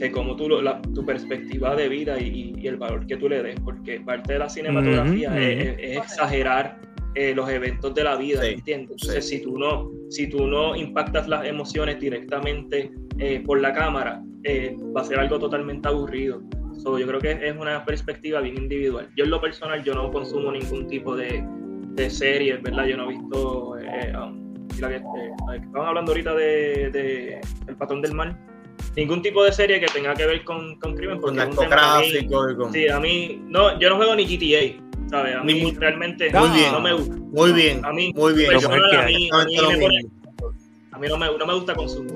de cómo tú, la, tu perspectiva de vida y, y, el valor que tú le des, porque parte de la cinematografía es, es, exagerar eh, los eventos de la vida, sí, ¿entiendes? Entonces, sí. si, tú no, si tú no impactas las emociones directamente eh, por la cámara, eh, va a ser algo totalmente aburrido. So, yo creo que es una perspectiva bien individual. Yo en lo personal, yo no consumo ningún tipo de, de series, ¿verdad? Yo no he visto... Eh, um, la que, estamos hablando ahorita de, de, El Patrón del Mal. Ningún tipo de serie que tenga que ver con, con crimen. Porque con narcotráfico. Con... Sí, a mí... No, yo no juego ni GTA. ¿sabes? A mí, realmente muy bien, no me gusta. Muy bien. A mí, muy bien. Personal, a mí, a mí, me pone, a mí no, me, no me gusta consumir.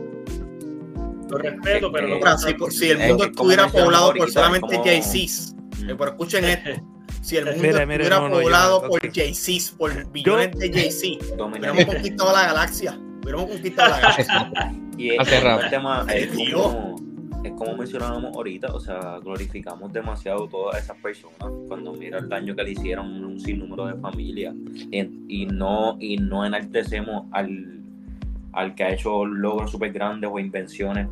Lo respeto, pero no. Ahora, si, si el mundo estuviera poblado por solamente Jay-Z's, pero escuchen esto. Si el mundo mira, mira, estuviera no, poblado no, por Jay-Z's, por billones de Jay-Z, hubiéramos conquistado la galaxia. Hubiéramos conquistado la [LAUGHS] galaxia. Y es, el tema es como, es como mencionábamos ahorita, o sea, glorificamos demasiado todas esas personas cuando mira el daño que le hicieron a un sinnúmero de familias y, y, no, y no enaltecemos al, al que ha hecho logros súper grandes o invenciones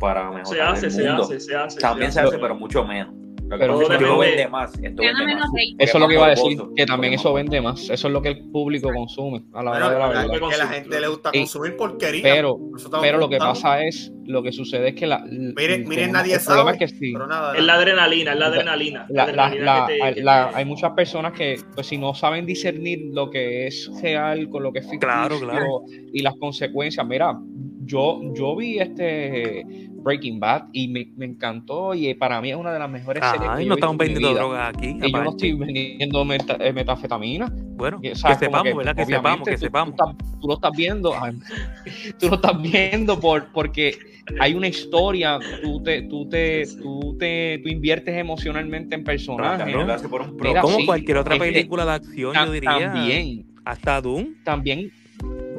para mejorar se hace, el se mundo. hace, se hace. También se se hace, pero mucho menos. Pero esto depende- vende más. Esto vende. Eso es lo que iba a decir, que también eso no- vende más. Eso es lo que el público consume a la hora de la verdad. que a la gente le gusta Y- consumir porquería. Pero, eso pero lo que pasa es, lo que sucede es que la. Miren, miren, el nadie problema sabe. es que sí. Pero nada, Es la adrenalina, es la adrenalina. La- la- te- la- hay muchas personas que, pues, si no saben discernir lo que es real con lo que es ficticio Claro, claro. y las consecuencias. Mira, yo, yo vi este Breaking Bad y me, me encantó y para mí es una de las mejores series Ay, que yo no estamos vendiendo drogas aquí. Y yo no estoy vendiendo meta- eh, metafetamina. Bueno, Que, que sepamos, ¿verdad? Que sepamos, que tú- sepamos. Tú, lo estás viendo, [LAUGHS] tú lo estás viendo por, porque hay una historia, tú te, tú te, tú te, tú inviertes emocionalmente en personajes. Por un Mira, Como sí, cualquier otra que película de acción, yo diría. También, Hasta Doom. también,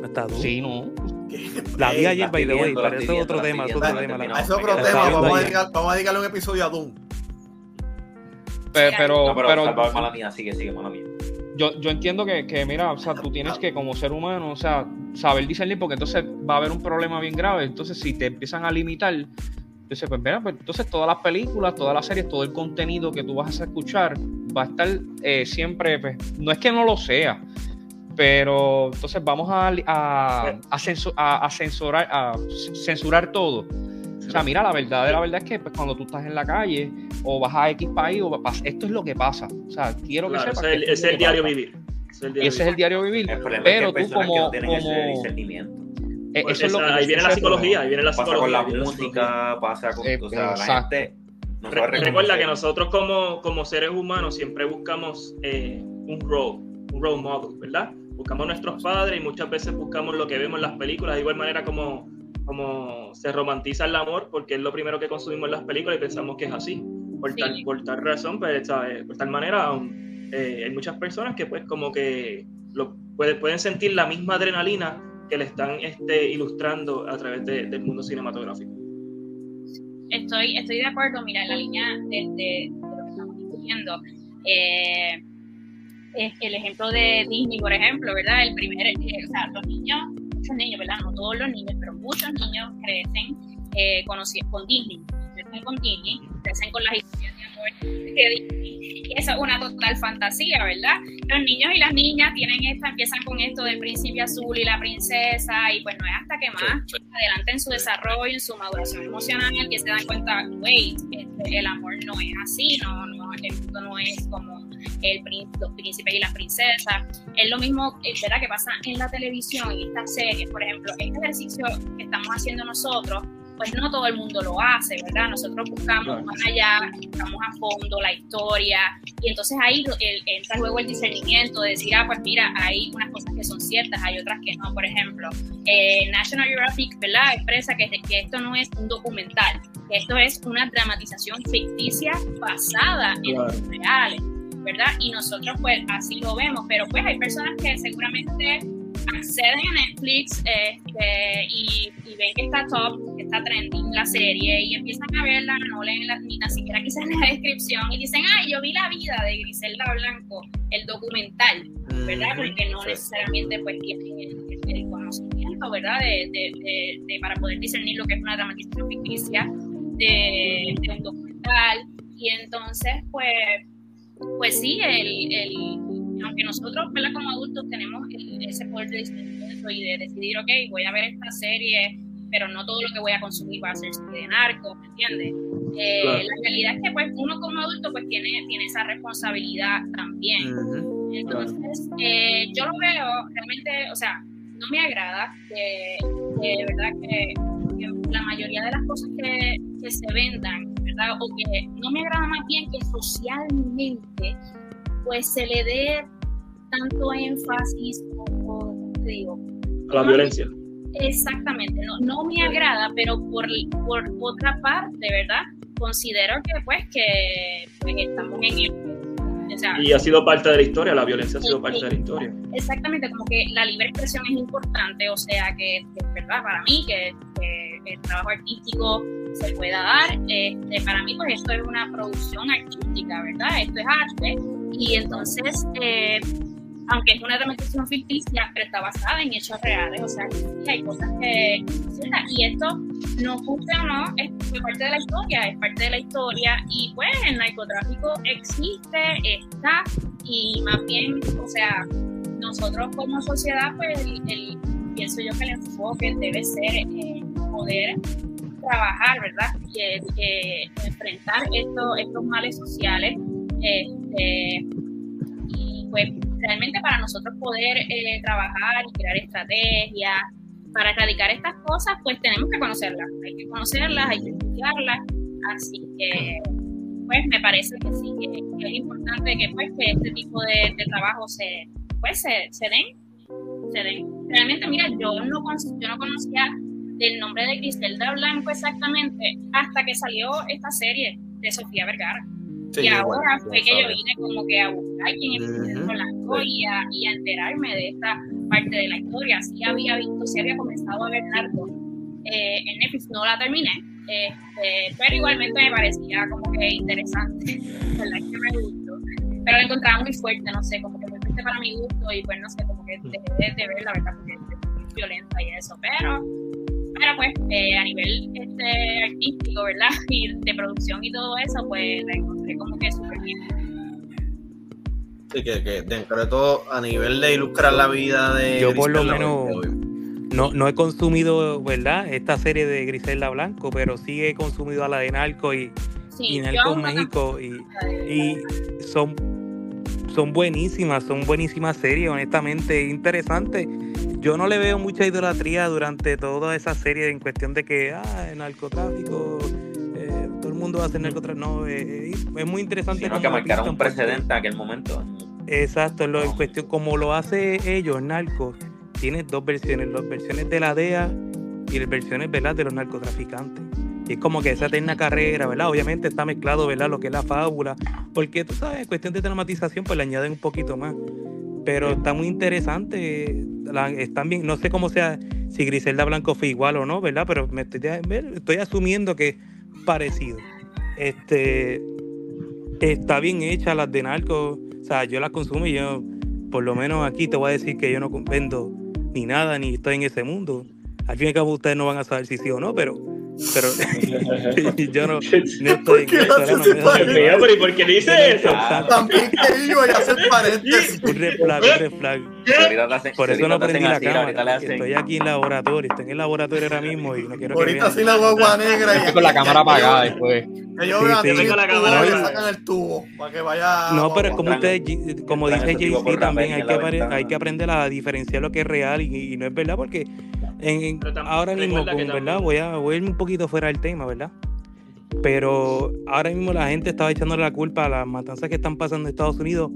Hasta Doom. sí, no. [LAUGHS] [LAUGHS] La vi Ey, ayer, la by the way, pero eso es otro tema, la es otro tema. Eso es otro Vamos a, ayer. dedicar, vamos a dedicarle un episodio a Doom. Pe- Pero, No, pero, pero mala mía, sigue, sigue, mala mía. yo, yo entiendo que, que, mira, o sea, tú tienes que como ser humano, o sea, saber discernir porque entonces va a haber un problema bien grave. Entonces, si te empiezan a limitar, entonces, pues mira, pues entonces todas las películas, todas las series, todo el contenido que tú vas a escuchar va a estar eh, siempre, pues, no es que no lo sea, pero entonces vamos a, a, a, censu- a- a censurar, a censurar todo. O sea, mira, la verdad de la verdad es que pues, cuando tú estás en la calle o vas a X país, o vas- esto es lo que pasa. O sea, quiero que sepas ese es que es el diario pasa. vivir. Ese es el Y diario ese es el diario vivir. El problema Pero es que hay tú personas que como, no tienen ese como discernimiento. eh, Pues eso es lo que ahí viene la psicología, ahí viene la Pasa psicología. con la música, pasa con. Eh, o sea, la gente. No Re- sabe Recuerda que nosotros como, como seres humanos siempre buscamos eh, un role, un role model, ¿verdad? Buscamos nuestros padres y muchas veces buscamos lo que vemos en las películas, de igual manera como, como se romantiza el amor, porque es lo primero que consumimos en las películas y pensamos que es así. Por, Sí. tal, por tal razón, pues, ¿sabes? por tal manera, eh, hay muchas personas que pues como que lo, puede- pueden sentir la misma adrenalina que le están este, ilustrando a través de- del mundo cinematográfico. estoy, estoy de acuerdo, mira, en la línea de, de- de lo que estamos discutiendo. Eh, es el ejemplo de Disney, por ejemplo, ¿verdad? El primer, eh, o sea, los niños, muchos niños, ¿verdad? No todos los niños, pero muchos niños crecen eh, conoci- con Disney, crecen con Disney, crecen con las historias de amor Disney eso es una total fantasía, ¿verdad? Los niños y las niñas tienen esta, empiezan con esto del príncipe azul y la princesa, y pues no es hasta que más adelante en su desarrollo, en su maduración emocional, que se dan cuenta, wait, este, el amor no es así, no, no, el mundo no es como el, los príncipes y las princesas. Es lo mismo, ¿verdad?, que pasa en la televisión, en estas series, por ejemplo, este ejercicio que estamos haciendo nosotros, pues no todo el mundo lo hace, ¿verdad? Nosotros buscamos más allá, buscamos a fondo la historia y entonces ahí entra luego el discernimiento de decir, ah, pues mira, hay unas cosas que son ciertas, hay otras que no. Por ejemplo, eh, National Geographic, ¿verdad? Expresa que, que esto no es un documental, que esto es una dramatización ficticia basada en hechos reales, ¿verdad? Y nosotros pues así lo vemos, pero pues hay personas que seguramente acceden a Netflix este, y, ven que está top, que está trending la serie y empiezan a verla, no leen la, ni siquiera quizás [LAUGHS] la descripción y dicen, ay, yo vi la vida de Griselda Blanco, el documental, ¿verdad? Porque no necesariamente pues tienen el, conocimiento, ¿verdad? De, de, para poder discernir lo que es una dramatización ficticia de, un documental y entonces pues pues sí, el, el aunque nosotros, ¿verdad? como adultos tenemos ese poder de discernimiento y de decidir, ok, voy a ver esta serie, pero no todo lo que voy a consumir va a ser de narco, ¿me entiendes? Eh, la realidad es que pues uno como adulto pues tiene, tiene esa responsabilidad también. Entonces, eh, yo lo veo realmente, o sea, no me agrada que, de verdad que, la mayoría de las cosas que, que se vendan, ¿verdad? O que no me agrada más bien que socialmente pues se le dé tanto énfasis como, digo, a la violencia. Exactamente, no, no me agrada, pero por, por otra parte, ¿verdad? Considero que pues que pues, estamos en el y ha sido parte de la historia, la violencia ha sido parte de la historia. Exactamente, como que la libre expresión es importante, o sea que, verdad, para mí que, el trabajo artístico se pueda dar, este, para mí pues esto es una producción artística, ¿verdad? Esto es arte. Y entonces, eh, aunque es una dramatización ficticia, pero está basada en hechos reales, o sea, hay cosas que... Y esto, no guste o no, es parte de la historia, es parte de la historia, y pues el narcotráfico existe, está, y más bien, o sea, nosotros como sociedad, pues el, pienso yo que el enfoque debe ser eh, poder trabajar, ¿verdad? Y, enfrentar estos, estos males sociales este, y pues realmente para nosotros poder eh, trabajar y crear estrategias para erradicar estas cosas, pues tenemos que conocerlas. Hay que conocerlas, hay que estudiarlas. Así que, pues me parece que sí, que, es importante que, pues, que este tipo de, de trabajo se, pues, se, se, den. Se den. Realmente, mira, yo no, yo no conocía el nombre de Griselda Blanco exactamente hasta que salió esta serie de Sofía Vergara y ahora fue que yo vine como que a buscar quién es el Blanco y a, y a enterarme de esta parte de la historia. Sí había visto, sí había comenzado a ver Narco eh, en Netflix, no la terminé, este, pero igualmente me parecía como que interesante, [LAUGHS] ¿verdad? Que me gustó. Pero la encontraba muy fuerte, no sé, como que muy fuerte para mi gusto y pues no sé, como que dejé de, ver la verdad porque es violenta y eso, pero pero pues eh, a nivel este, artístico, ¿verdad? [LAUGHS] Y de producción y todo eso, pues la encontré como que súper bien. Sí, que, que, dentro de todo, a nivel de ilustrar la vida de. Yo, por lo menos, no, no he consumido, ¿verdad? Esta serie de Griselda Blanco, pero sí he consumido a la de Narco y, y Narco México. Y, y, son, son buenísimas, son buenísimas series, honestamente, interesantes yo no le veo mucha idolatría durante toda esa serie en cuestión de que, ah, el narcotráfico, eh, todo el mundo va a hacer narcotráfico. No, eh, es muy interesante. Sino que marcaron un precedente en aquel momento. Exacto, lo, en cuestión, como lo hace ellos, narcos, tiene dos versiones, las versiones de la DEA y las versiones, ¿verdad?, de los narcotraficantes. Y es como que esa eterna carrera, ¿verdad? Obviamente está mezclado, ¿verdad? Lo que es la fábula, porque tú sabes, en cuestión de dramatización, pues le añaden un poquito más pero está muy interesante. están bien, no sé cómo sea, si Griselda Blanco fue igual o no, ¿verdad? Pero me estoy, estoy asumiendo que es parecido. Este está bien hecha las de narco, o sea, yo las consumo y yo, por lo menos aquí te voy a decir que yo no vendo ni nada, ni estoy en ese mundo. Al fin y al cabo ustedes no van a saber si sí o no, pero Pero [LAUGHS] yo no, no estoy ¿Por en eso, ahora no pero ¿y por qué dice eso? Ah, También que yo voy a hacer paréntesis. [LAUGHS] Un red flag, un red flag. ahorita te hacen- Por eso no prendí la le cámara. Estoy aquí en laboratorio, estoy en el laboratorio ahora mismo y no quiero que Ahorita vean. sí la guagua negra. Estoy con la cámara apagada después. Que Tengo la cámara y le sacan el tubo para que vaya. No, pero es como ustedes, como dice JC también, hay que, aprender a diferenciar lo que es real y, y no es verdad, porque en, Pero ahora mismo, con, ¿verdad? Voy a, voy a un poquito fuera del tema, ¿verdad? Pero ahora mismo la gente estaba echándole la culpa a las matanzas que están pasando en Estados Unidos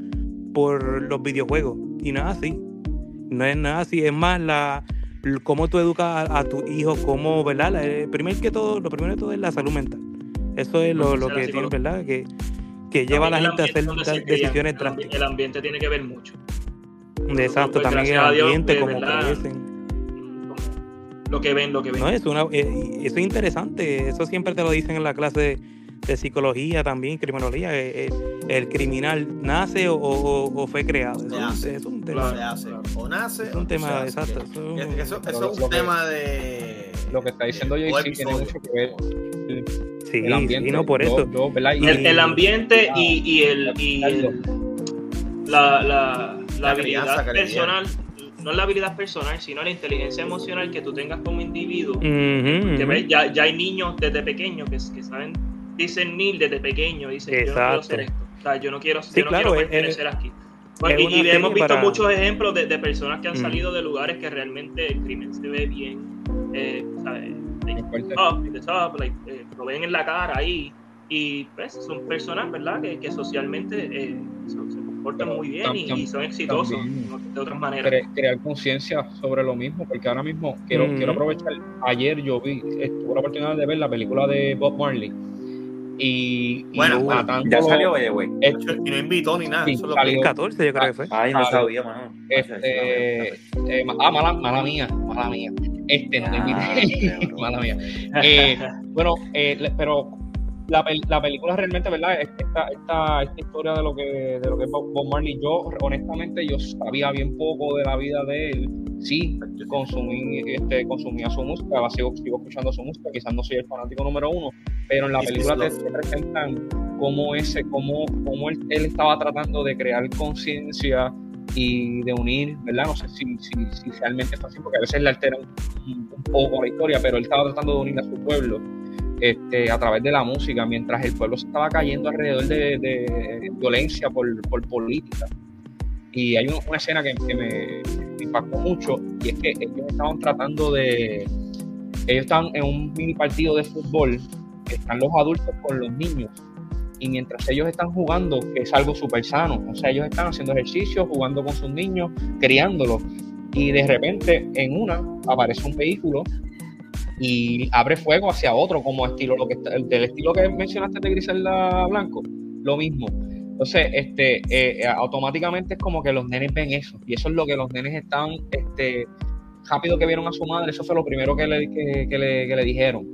por los videojuegos. Y nada así. No es nada así. Es más la cómo tú educas a, a tu hijo, cómo, ¿verdad? La- eh, primero que todo, lo primero de todo es la salud mental. Eso es lo, que tiene. ¿verdad? Que, que lleva a la gente a hacer decisiones drásticas. El ambiente tiene que ver mucho. Exacto, Pues, también el ambiente, de como crecen. Lo que ven, lo que ven. No, es una, eh, eso es interesante. Eso siempre te lo dicen en la clase de, de psicología también, criminología. eh, eh, el criminal nace o, o- o fue creado. Eso, es un- Se tema. hace. O nace. Es un tema, exacto. Eso Eso, eso es que- de. Lo que está diciendo todo tiene mucho que ver sí, el ambiente. sí, no, por eso. yo, ¿verdad? Y- el, el ambiente y, y el, y el- la, la, la La habilidad crianza le no la habilidad personal, sino la inteligencia emocional que tú tengas como individuo. Ujú, Que ujú. ves, ya, ya hay niños desde pequeños que, que saben discernir desde pequeño, dicen yo no quiero Exacto. ser esto, o sea, yo no quiero, Sí, yo no claro, quiero es- pertenecer aquí. es Pues, y, una y hemos visto para- muchos ejemplos de, de personas que han Mm. salido de lugares que realmente el crimen se ve bien, eh, ¿sabes? Up, like, eh, lo ven en la cara ahí y pues son personas, ¿verdad? Que, que socialmente eh, se, se comportan Pero muy bien y, tam- y son exitosos también. de otras maneras. cre- crear conciencia sobre lo mismo, porque ahora mismo quiero, Ujú. quiero aprovechar, ayer yo vi, tuve la oportunidad de ver la película de Bob Marley y, y Bueno, matándolo- Ya salió, oye, güey. Y no invitó ni nada. Sí, eso es lo salió. El 14 yo creo que fue. Ay, no sabía, mano. este, eh, ah, mala, mala mía, mala mía. Este no te Ah, invité. [LAUGHS] mala mía. Eh, bueno, eh, pero la, la película realmente, ¿verdad? Esta, esta, esta historia de lo que de lo que es Bob Marley, yo honestamente yo sabía bien poco de la vida de él. Sí, consumí, este, consumía su música, la sigo, sigo escuchando su música, quizás no soy el fanático número uno, pero en la película te, te presentan cómo ese, cómo, cómo él, él estaba tratando de crear conciencia y de unir, ¿verdad? No sé si, si, si realmente fue así, porque a veces le altera un, un poco la historia, pero él estaba tratando de unir a su pueblo este, a través de la música, mientras el pueblo se estaba cayendo alrededor de, violencia por, por política. Y hay un- una escena que, me, impactó mucho, y es que ellos estaban tratando de... Ellos estaban en un mini partido de fútbol, están los adultos con los niños, y mientras ellos están jugando, que es algo súper sano, o sea, ellos están haciendo ejercicio, jugando con sus niños, criándolos, y de repente en una aparece un vehículo y abre fuego hacia otro, como estilo lo que está- del estilo que mencionaste de Griselda Blanco, lo mismo. Entonces, este, eh, eh, automáticamente es como que los nenes ven eso, y eso es lo que los nenes están, este, rápido que vieron a su madre, eso fue lo primero que le, que, le, que le dijeron.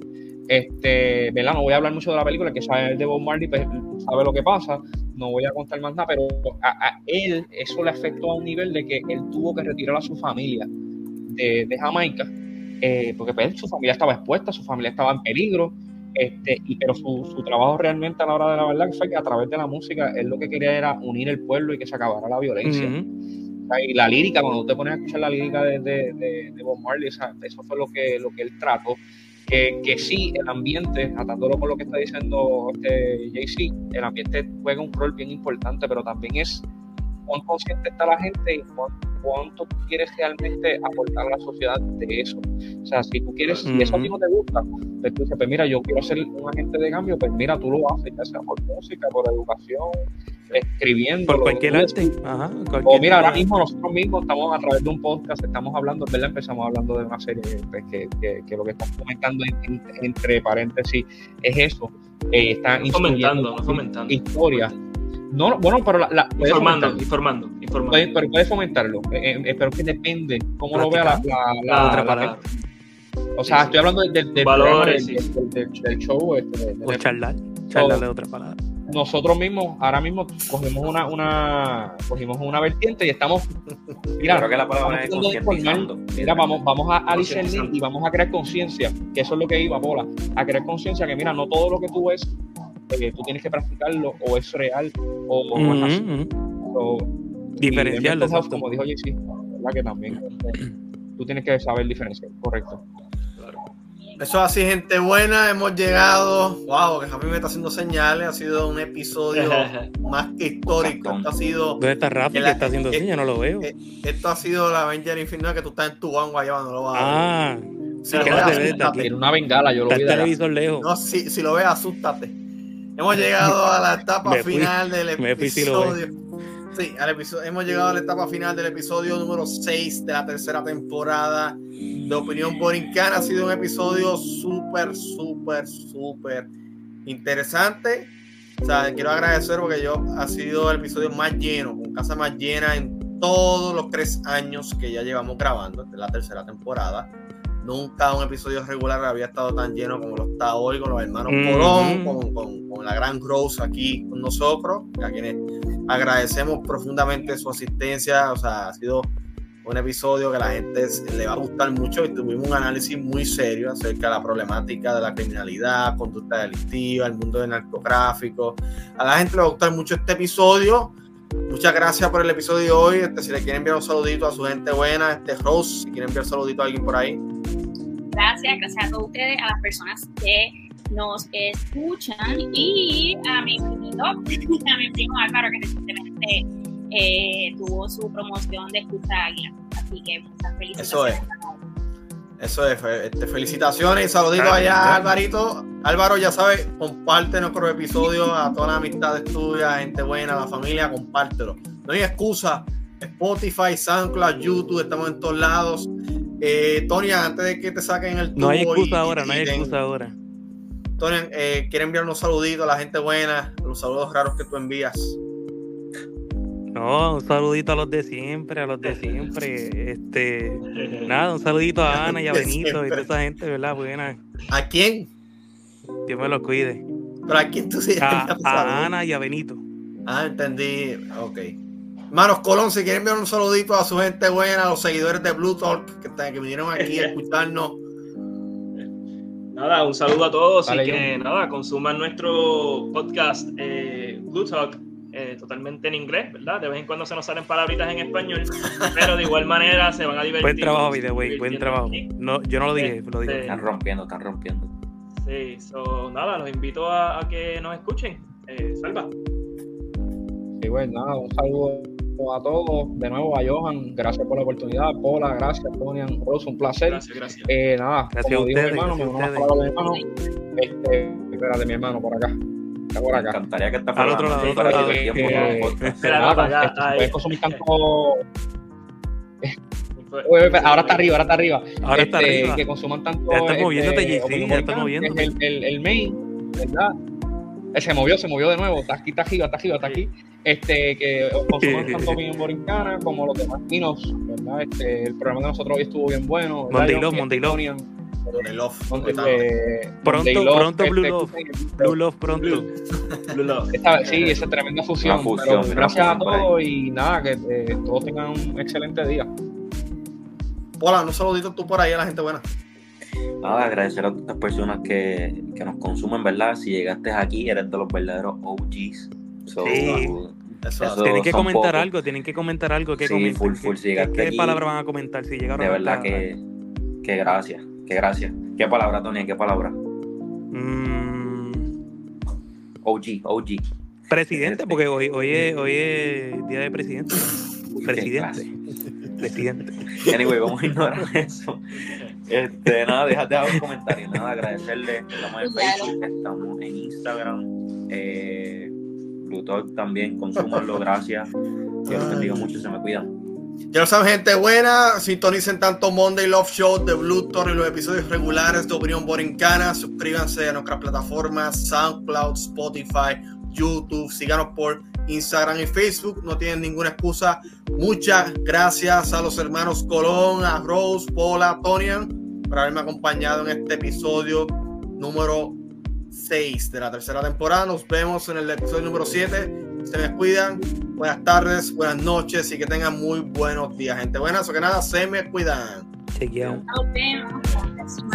Este, ¿verdad? No voy a hablar mucho de la película, el que sabe de Bob Marley pues, sabe lo que pasa, no voy a contar más nada, pero a, él eso le afectó a un nivel de que él tuvo que retirar a su familia de Jamaica, eh, porque pues, su familia estaba expuesta, su familia estaba en peligro, este, y, pero su, su trabajo realmente a la hora de la verdad fue que a través de la música él lo que quería era unir el pueblo y que se acabara la violencia. O sea, Y la lírica, cuando te pones a escuchar la lírica de, de, de- de Bob Marley, o sea, eso fue lo que, lo que él trató. Que, que sí, el ambiente, atándolo con lo que está diciendo este Jay-Z, el ambiente juega un rol bien importante, pero también es cuán consciente está la gente y cuán- cuánto tú quieres realmente aportar a la sociedad de eso. O sea, si tú quieres, si eso a ti no te gusta, pues tú dices, pues mira, yo quiero ser un agente de cambio, pues mira, tú lo haces, ya sea por música, por educación, escribiendo. Por cualquier arte. Ajá, o cualquier mira, ahora mismo nosotros mismos estamos a través de un podcast, estamos hablando, ¿verdad? Empezamos hablando de una serie pues, que, que, que lo que estamos comentando en- en- entre paréntesis es eso. Eh, está No fomentando, no instruyendo fomentando. historia. No, bueno, pero la, Informando, fomentarlo, informando, informando. puede- pero puede fomentarlo. Eh, eh, pero que depende cómo lo vea la, la, la- La otra la- palabra. O sea, Sí, sí. estoy hablando del, del, del Valores, programa, del, sí. del, del- del show. Este, O charlar. Charlar de otra palabra. nosotros mismos, ahora mismo cogimos una, una, cogimos una vertiente y estamos, mira, Creo que la palabra es estamos tratando de informar. concientizando. Mira, vamos, vamos a, a discernir y vamos a crear conciencia, que eso es lo que iba, Pola, a crear conciencia que mira, no todo lo que tú ves, eh, tú tienes que practicarlo, o es real, o, o es así. O- Diferenciarlo. exacto. como dijo JC, ¿verdad? Que también este, tú tienes que saber diferenciar, correcto. Eso es así, gente buena. Hemos llegado. Wow, que Javi me está haciendo señales. Ha sido un episodio [LAUGHS] más que histórico. Esto ha sido, ¿Dónde está Rafi? Que está haciendo eh? Yo no lo veo. eh, esto ha sido la Avenger Infinite que tú estás en tu guagua allá, no lo vas a ver. Ah, Si lo ¿qué ves, asústate. Tiene una bengala, yo lo está vi televisor lejos. No, si, si lo ves, asústate. Hemos llegado a la etapa fui- final del episodio. Sí, al episodio, hemos llegado a la etapa final del episodio número 6 de la tercera temporada de Opinión Borincana. Ha sido un episodio súper, súper, súper interesante. O sea, quiero agradecer porque yo ha sido el episodio más lleno, con casa más llena en todos los tres años que ya llevamos grabando, la tercera temporada. Nunca un episodio regular había estado tan lleno como lo está hoy con los hermanos Ujú. Colón, con, con- con la gran Rose aquí con nosotros, a quienes agradecemos profundamente su asistencia. O sea, ha sido un episodio que a la gente le va a gustar mucho y tuvimos un análisis muy serio acerca de la problemática de la criminalidad, conducta delictiva, el mundo del narcotráfico. A la gente le va a gustar mucho este episodio. Muchas gracias por el episodio de hoy. Este, si le quieren enviar un saludito a su gente buena, este Rose, si quieren enviar un saludito a alguien por ahí. Gracias, gracias a todos ustedes, a las personas que nos escuchan y a mi primito, [LAUGHS] a mi primo Álvaro, que recientemente eh, tuvo su promoción de Escucha Águila. Así que muchas felicidades. Eso es. Eso es, fe- este, felicitaciones y saluditos Claro, allá, claro. Alvarito. Álvaro, ya sabes, comparte nuestros episodios a todas las amistades tuyas, gente buena, la familia, compártelo. No hay excusa. Spotify, SoundCloud, YouTube, estamos en todos lados. Eh, Tony, antes de que te saquen el No hay tubo excusa y- ahora, no y hay den- excusa ahora. Tony, eh, quiere enviar unos saluditos a la gente buena, los saludos raros que tú envías. No, un saludito a los de siempre, a los de siempre. Este, nada, un saludito a [LAUGHS] Ana y a Benito y toda esa gente, ¿verdad? Buena. ¿A quién? Dios me los cuide. ¿Pero a quién tú sí A, a? Ana y a Benito. Ah, entendí. Ok. Hermanos Colón, si quieren enviar un saludito a su gente buena, a los seguidores de Blue Talk que, vinieron aquí a [LAUGHS] escucharnos. Nada, un saludo a todos Dale, y que nada, consuman nuestro podcast eh, Blue Talk eh, totalmente en inglés, ¿verdad? De vez en cuando se nos salen palabritas en español, [LAUGHS] pero de igual manera se van a divertir. Buen trabajo, Video, güey. Buen trabajo. aquí. No, yo no lo dije, lo digo. Este, Están rompiendo, están rompiendo. Sí, so, nada, los invito a, a que nos escuchen. Eh, salva. Sí, pues nada, un saludo a todos. De nuevo a Johan, gracias por la oportunidad. Pola, gracias, Tonian, Rose, un placer. Gracias, gracias. Eh, nada, Gracias como a dijo mi ustedes, hermano, me ustedes. palabras de mi hermano. Este, espérate, mi hermano, por acá. Está por Me acá. encantaría que esta Al otro lado, otro para lado. el tiempo con un podcast. Espera, para allá, este, puedes consumir tanto. Oye, oye, ahora está arriba, ahora está arriba. Ahora está Este, arriba. Que consuman tanto. Ya este, moviéndote, JC, opinión ya volcán, moviéndote. que el, el main, ¿verdad? Eh, Se movió, se movió de nuevo. Está aquí, está arriba, está arriba, está aquí. Este, que consuman tanto opinión borincana como los demás vinos, ¿verdad? Este, el programa de nosotros hoy estuvo bien bueno. Este, totalmente. eh, Pronto, pronto Blue este, Love. escuchen, Blue Love pronto. Blue Love. Esta, sí, esa tremenda fusión. Pero gracias a todos y nada, que eh, todos tengan un excelente día. Hola, un saludito tú por ahí a la gente buena. Nada, agradecer a todas estas personas que, que nos consumen, ¿verdad? Si llegaste aquí, eres de los verdaderos OGs. So, Sí. Eso, Eso- Tienen que comentar pocos. algo, tienen que comentar algo. ¿Qué Sí, full, ¿Qué- full, si qué, llegaste qué aquí, palabra van a comentar si llegaron de verdad que, que gracias, que gracias. ¿Qué palabra, Tony? ¿Qué palabra? Mm, OG, OG. presidente, porque hoy, hoy, es, hoy es día de presidente. Uy, Presidente. Presidente. [LAUGHS] Anyway, vamos a ignorar eso. Este, nada, déjate dejar un comentario. Nada, agradecerle. Estamos en [LAUGHS] Facebook, estamos en Instagram. Eh, Blue Talk también, consúmanlo, gracias. Dios los bendiga mucho, se me cuidan. Ya lo saben, gente buena. Sintonicen tanto Monday Love Show de Blue Tor y los episodios regulares de Opinión Borincana. Suscríbanse a nuestras plataformas SoundCloud, Spotify, YouTube. Síganos por Instagram y Facebook. No tienen ninguna excusa. Muchas gracias a los hermanos Colón, a Rose, Paula, Tonian por haberme acompañado en este episodio número 6 de la tercera temporada. Nos vemos en el episodio número 7. Se me cuidan. Buenas tardes, buenas noches y que tengan muy buenos días, gente. Buenas o que nada, se me cuidan. Chequeado. Nos vemos. Hasta la próxima.